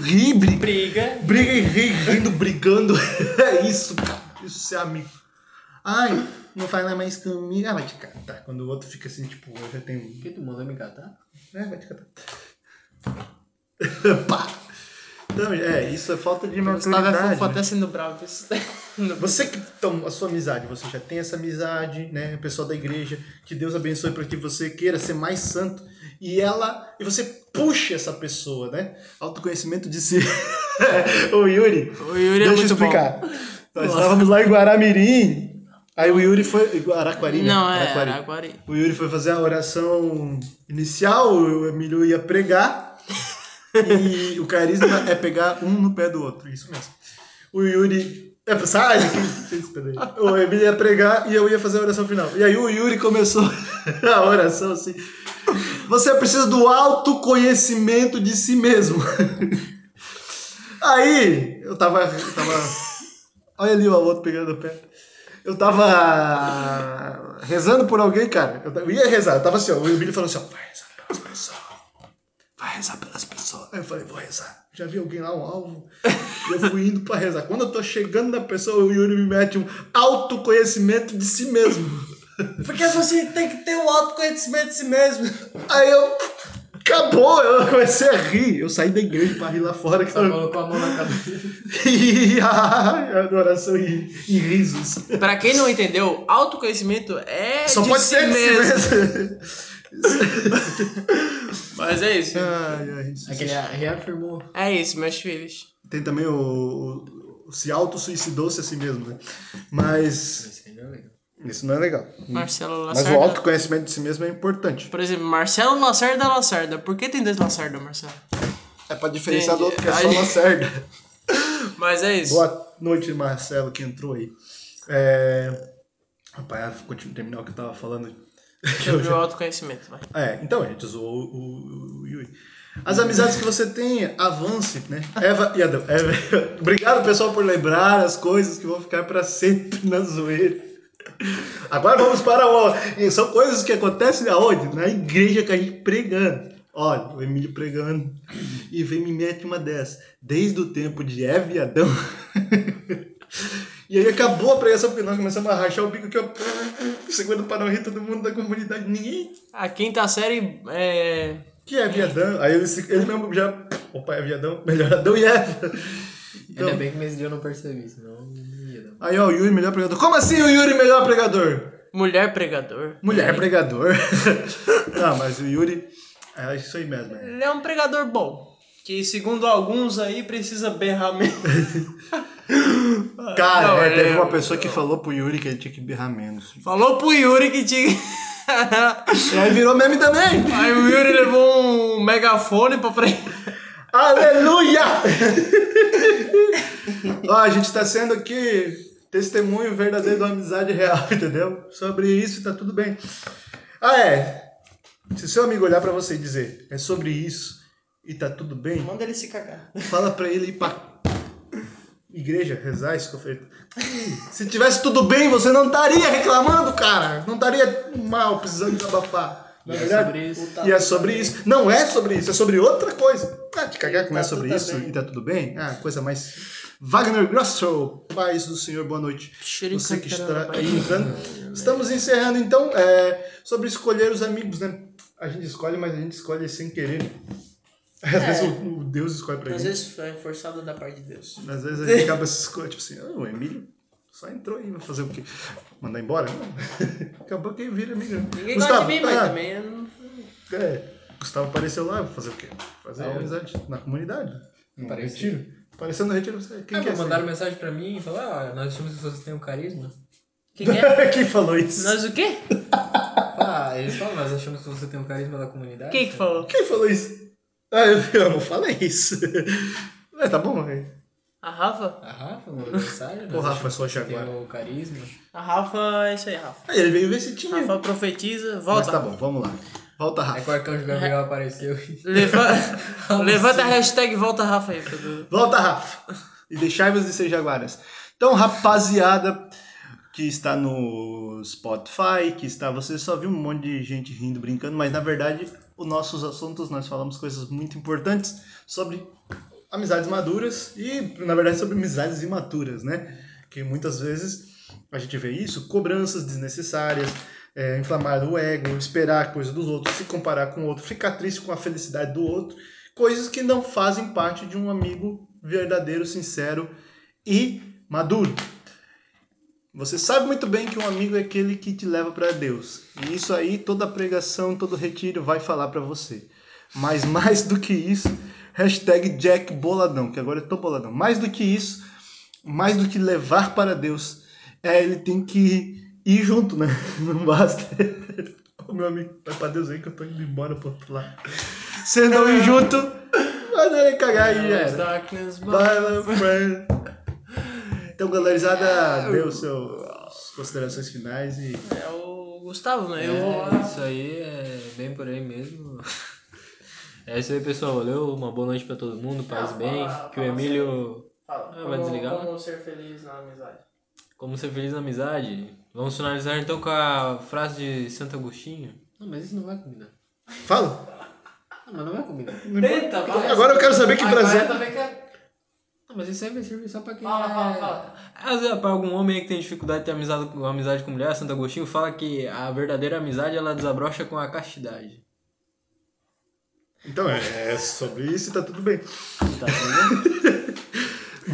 Ri, briga. Briga. Briga e ri, rindo, brigando. É isso. Isso ser amigo. Ai, não fala mais comigo. Ah, vai te catar. Quando o outro fica assim, tipo, eu já tenho. Que tu mandou me catar? É, vai te catar. Pá! Então, é, isso é falta de Gustavo é maturidade. fofo né? até sendo bravo. Você que então, a sua amizade, você já tem essa amizade, né? O pessoal da igreja, que Deus abençoe para que você queira ser mais santo e ela e você puxe essa pessoa, né? Autoconhecimento de si. o Yuri. O Yuri é deixa eu muito explicar. Nós estávamos lá em Guaramirim. Aí o Yuri foi Araquari, né? Não, é, Araquari. Araquari. O Yuri foi fazer a oração inicial, o Emílio ia pregar. e o carisma é pegar um no pé do outro, isso mesmo. O Yuri. É, sai daqui. O Emílio ia pregar e eu ia fazer a oração final. E aí o Yuri começou a oração assim. Você precisa do autoconhecimento de si mesmo. Aí eu tava. Eu tava olha ali o outro pegando o pé. Eu tava rezando por alguém, cara. Eu, ia rezar, eu tava assim, ó. O Emílio falou assim, ó, vai rezar pelas pessoas. Vai rezar pelas pessoas. Aí eu falei, vou rezar. Já vi alguém lá, um alvo. E eu fui indo pra rezar. Quando eu tô chegando na pessoa, o Yuri me mete um autoconhecimento de si mesmo. Porque você tem que ter o autoconhecimento de si mesmo. Aí eu. Acabou, eu comecei a rir. Eu saí da igreja pra rir lá fora. Que Só eu... colocou a mão na cabeça. E a adoração e, e risos. Pra quem não entendeu, autoconhecimento é Só de pode si ser de si mesmo. Mas é isso. Ai, ai, isso- Aquele reafirmou. É isso, meus filhos. Tem também o, o, o se auto-suicidou-se a si mesmo, né? Mas não é legal. Isso não é legal. Marcelo Mas o Lacerda. autoconhecimento de si mesmo é importante. Por exemplo, Marcelo Lacerda Lacerda. Por que tem dois Lacerda, Marcelo? É pra diferenciar do outro que é Entendi. só Lacerda. Mas é isso. Boa noite, Marcelo, que entrou aí. É... Rapaz, continuo terminar o que eu tava falando. Sobre o autoconhecimento, vai. É, então, a gente zoou o, o, Yuri. As amizades que você tem, avance, né? Eva e Adão. Eva- Obrigado, pessoal, por lembrar as coisas que vão ficar pra sempre na zoeira. Agora vamos para o... e São coisas que acontecem aonde? Na igreja que a gente pregando. Olha, o Emílio pregando. E vem me mete uma dessa. Desde o tempo de Eva e Adão. E aí acabou a pregação, porque nós começamos a rachar o bico aqui, ó. Segurando para não rir todo mundo da comunidade. Ninguém A quinta série é. que é viadão. Aí ele, ele mesmo já. Opa, é viadão, melhor Adão e Eva. Então, Ainda bem que nesse dia eu não percebi, senão. Aí, ó, o Yuri, melhor pregador. Como assim o Yuri, melhor pregador? Mulher pregador. Mulher pregador. Não, mas o Yuri. É isso aí mesmo. é. Ele é um pregador bom. Que segundo alguns aí precisa berrar mesmo. Cara, Não, é, teve é- uma pessoa que falou pro Yuri que ele tinha que berrar menos. Falou pro Yuri que tinha. E aí virou meme também. aí o Yuri levou um megafone pra pregar. Aleluia! Ó, a gente tá sendo aqui testemunho verdadeiro da amizade real, entendeu? Sobre isso tá tudo bem. Ah, é. Se seu amigo olhar pra você e dizer, é sobre isso e tá tudo bem, Manda ele se cagar. fala pra ele ir pra igreja rezar esse oferta. Se tivesse tudo bem, você não estaria reclamando, cara. Não estaria mal, precisando desabafar. Não E é verdade? sobre isso. E é sobre isso. Não é sobre isso, é sobre outra coisa. Ah, te cagar como é Tá sobre isso bem. e tá tudo bem? Ah, coisa mais. Wagner Grosso, paz do Senhor, boa noite. Você que está aí entrando. Estamos encerrando então é, sobre escolher os amigos, né? A gente escolhe, mas a gente escolhe sem querer. Às vezes o, o Deus escolhe pra Às gente. vezes é forçado da parte de Deus. Às vezes a gente acaba se escolhendo, tipo assim, ah, o Emílio só entrou aí, vai fazer o quê? Mandar embora? Não. Acabou quem vira amigo. Ninguém gosta de mim, mas ah, também eu não. É, Gustavo apareceu lá, vai fazer o quê? Fazer amizade na comunidade. Apareceu. retiro. No retiro, você- quem Ah, que é mas mandaram mensagem pra mim e falaram, ah, nós achamos que vocês têm um carisma. Que que é? Quem falou isso? Nós o quê? Ah, eles falam, nós achamos que você tem um carisma da comunidade. Quem que falou? Quem falou isso? Ah, eu, eu não falei isso. É, tá bom, velho. A Rafa? A Rafa mandou mensagem. Ô, Rafa, só Jaguar. Tem o carisma. A Rafa é isso aí, Rafa. Aí ele veio ver se tinha. Rafa profetiza, Mas volta. tá bom, vamos lá. Volta, Rafa. que o Arcanjo Gabriel apareceu. Levanta, levanta a hashtag volta Rafa aí, Pedro. Volta, Rafa. E deixai-vos de ser jaguaras. Então, rapaziada que está no Spotify, que está. Você só viu um monte de gente rindo, brincando, mas na verdade, os nossos assuntos, nós falamos coisas muito importantes sobre amizades maduras e, na verdade, sobre amizades imaturas, né? Que muitas vezes a gente vê isso, cobranças desnecessárias, é, inflamar o ego, esperar coisa dos outros, se comparar com o outro, ficar triste com a felicidade do outro, coisas que não fazem parte de um amigo verdadeiro, sincero e maduro. Você sabe muito bem que um amigo é aquele que te leva para Deus. E isso aí, toda pregação, todo retiro vai falar para você. Mas mais do que isso, hashtag Jack Boladão, que agora eu tô boladão. Mais do que isso, mais do que levar para Deus, é ele tem que ir junto, né? Não basta. Ô meu amigo, vai para Deus aí que eu tô indo embora pro outro lado. Se não ir junto, vai dar ele cagar aí, já era. Darkness, Bye, my friend. Então, galerizada, dê os seus considerações finais e. É o Gustavo, né? Eu É, vou. isso aí é bem por aí mesmo. É isso aí, pessoal. Valeu. Uma boa noite pra todo mundo. Paz bem. fala- Que o fala Emílio. Fala. Ah, vai desligar lá? Como ser feliz na amizade. Como ser feliz na amizade. Vamos finalizar então com a frase de Santo Agostinho. Não, mas isso não vai combinar. Fala! Não, mas não vai combinar. Tenta, vai. Agora eu quero saber que Agora Brasil. eu também quero. Não, mas isso aí vai servir só pra quem Fala, é... fala, fala. Às vezes, pra algum homem aí que tem dificuldade de ter amizade com, amizade com mulher, Santo Agostinho fala que a verdadeira amizade ela desabrocha com a castidade. Então, é sobre isso e tá tudo bem. Tá entendendo?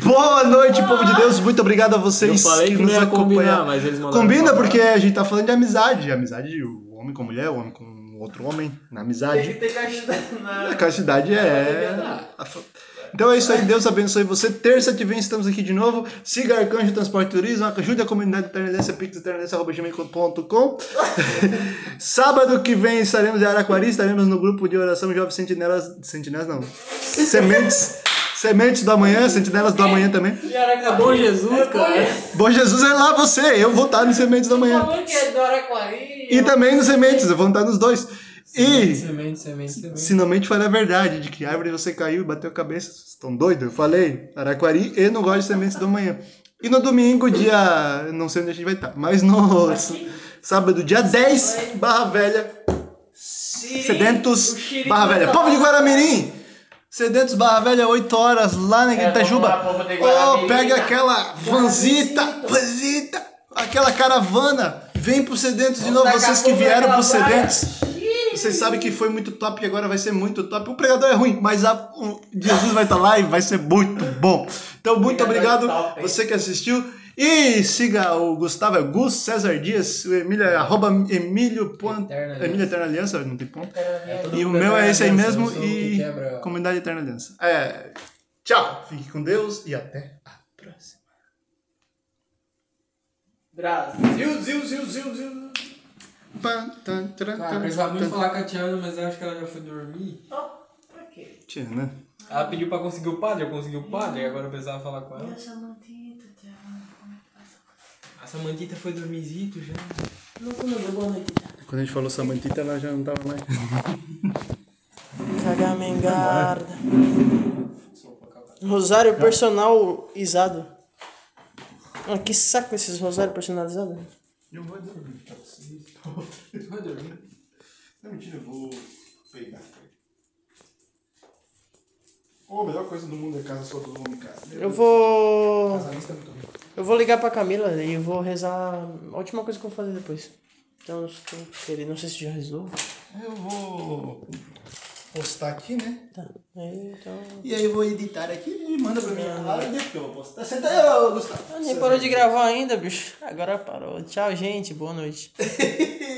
Boa noite, povo de Deus. Muito obrigado a vocês Eu falei que não nos acompanharam. mas eles Combina falar. porque a gente tá falando de amizade. Amizade, o homem com mulher, o homem com outro homem, na Tem amizade. que ter que ajudar A na. castidade é. a Então é isso aí, Deus abençoe você. Terça que vem estamos aqui de novo. Siga Arcanjo Transporte e Turismo, ajude a comunidade eternense, pixeternense.com. Sábado que vem estaremos em Araquari, estaremos no grupo de oração Jovens Sentinelas. Sentinelas não. Sementes. Sementes do amanhã, Sentinelas do amanhã também. É bom Jesus, cara. Bom Jesus é lá você, eu vou estar no Sementes do amanhã. Falou que é. E também no Sementes, eu vou estar nos dois. E. Semente, semente, semente. Se não mente, fale a verdade, de que árvore você caiu e bateu a cabeça. Vocês estão doidos? Eu falei, Araquari e não gosto de sementes do manhã. E no domingo, dia. Não sei onde a gente vai estar, mas no Aqui. sábado, dia 10, Barra Velha, Sedentos, Barra Velha. Povo de. Guaramirim! Sedentos, Barra Velha, 8 horas, lá na É, Itajuba. Oh, pega aquela vanzita, vanzita, aquela caravana. Vem pro Sedentos de novo, vocês que vieram pro. Sedentos. Vocês sabem que foi muito top e agora vai ser muito top. O pregador é ruim, mas a- o Jesus vai estar lá e vai ser muito bom. Então, muito Pregador obrigado você que assistiu. E siga o Gustavo, é Gus César Dias, o Emílio é arroba Emílio, ponto, Eterna Aliança. Emílio Eterna Aliança, não tem ponto. É E o meu é esse aí mesmo eu e quebra- Comunidade Eterna Aliança. É, tchau, fique com Deus e até a próxima. Brasil, ziu, ziu, ziu, ziu. Pá, tan, taran, Cara, eu precisava muito falar com a Tiana, mas eu acho que ela já foi dormir. Ó, pra quê? Né? Ela pediu pra conseguir o padre, eu consegui o padre, e agora eu precisava falar com ela. Essa mantita, Thiago. Samantita foi dormizito já. Não, não deu boa noite, Thiago. Quando a gente falou Samantita, ela já não tava mais. Cagamengarda. Rosário personalizado. Ah, que saco esses rosários personalizados. Eu vou dormir, tá? Você vai dormir? Não, mentira, eu vou peidar. Pô, a melhor coisa do mundo é casa só do homem, cara. Eu vou. Casamento é muito. Eu vou ligar pra Camila e vou rezar a última coisa que eu vou fazer depois. Então, querendo, não sei se já rezou. Eu vou postar aqui, né? Tá. Aí, então. E aí eu vou editar aqui e manda pra mim. Ah, depois eu vou postar. Senta aí, ô, Gustavo. Ah, nem parou de gravar ainda, bicho. Agora parou. Tchau, gente. Boa noite.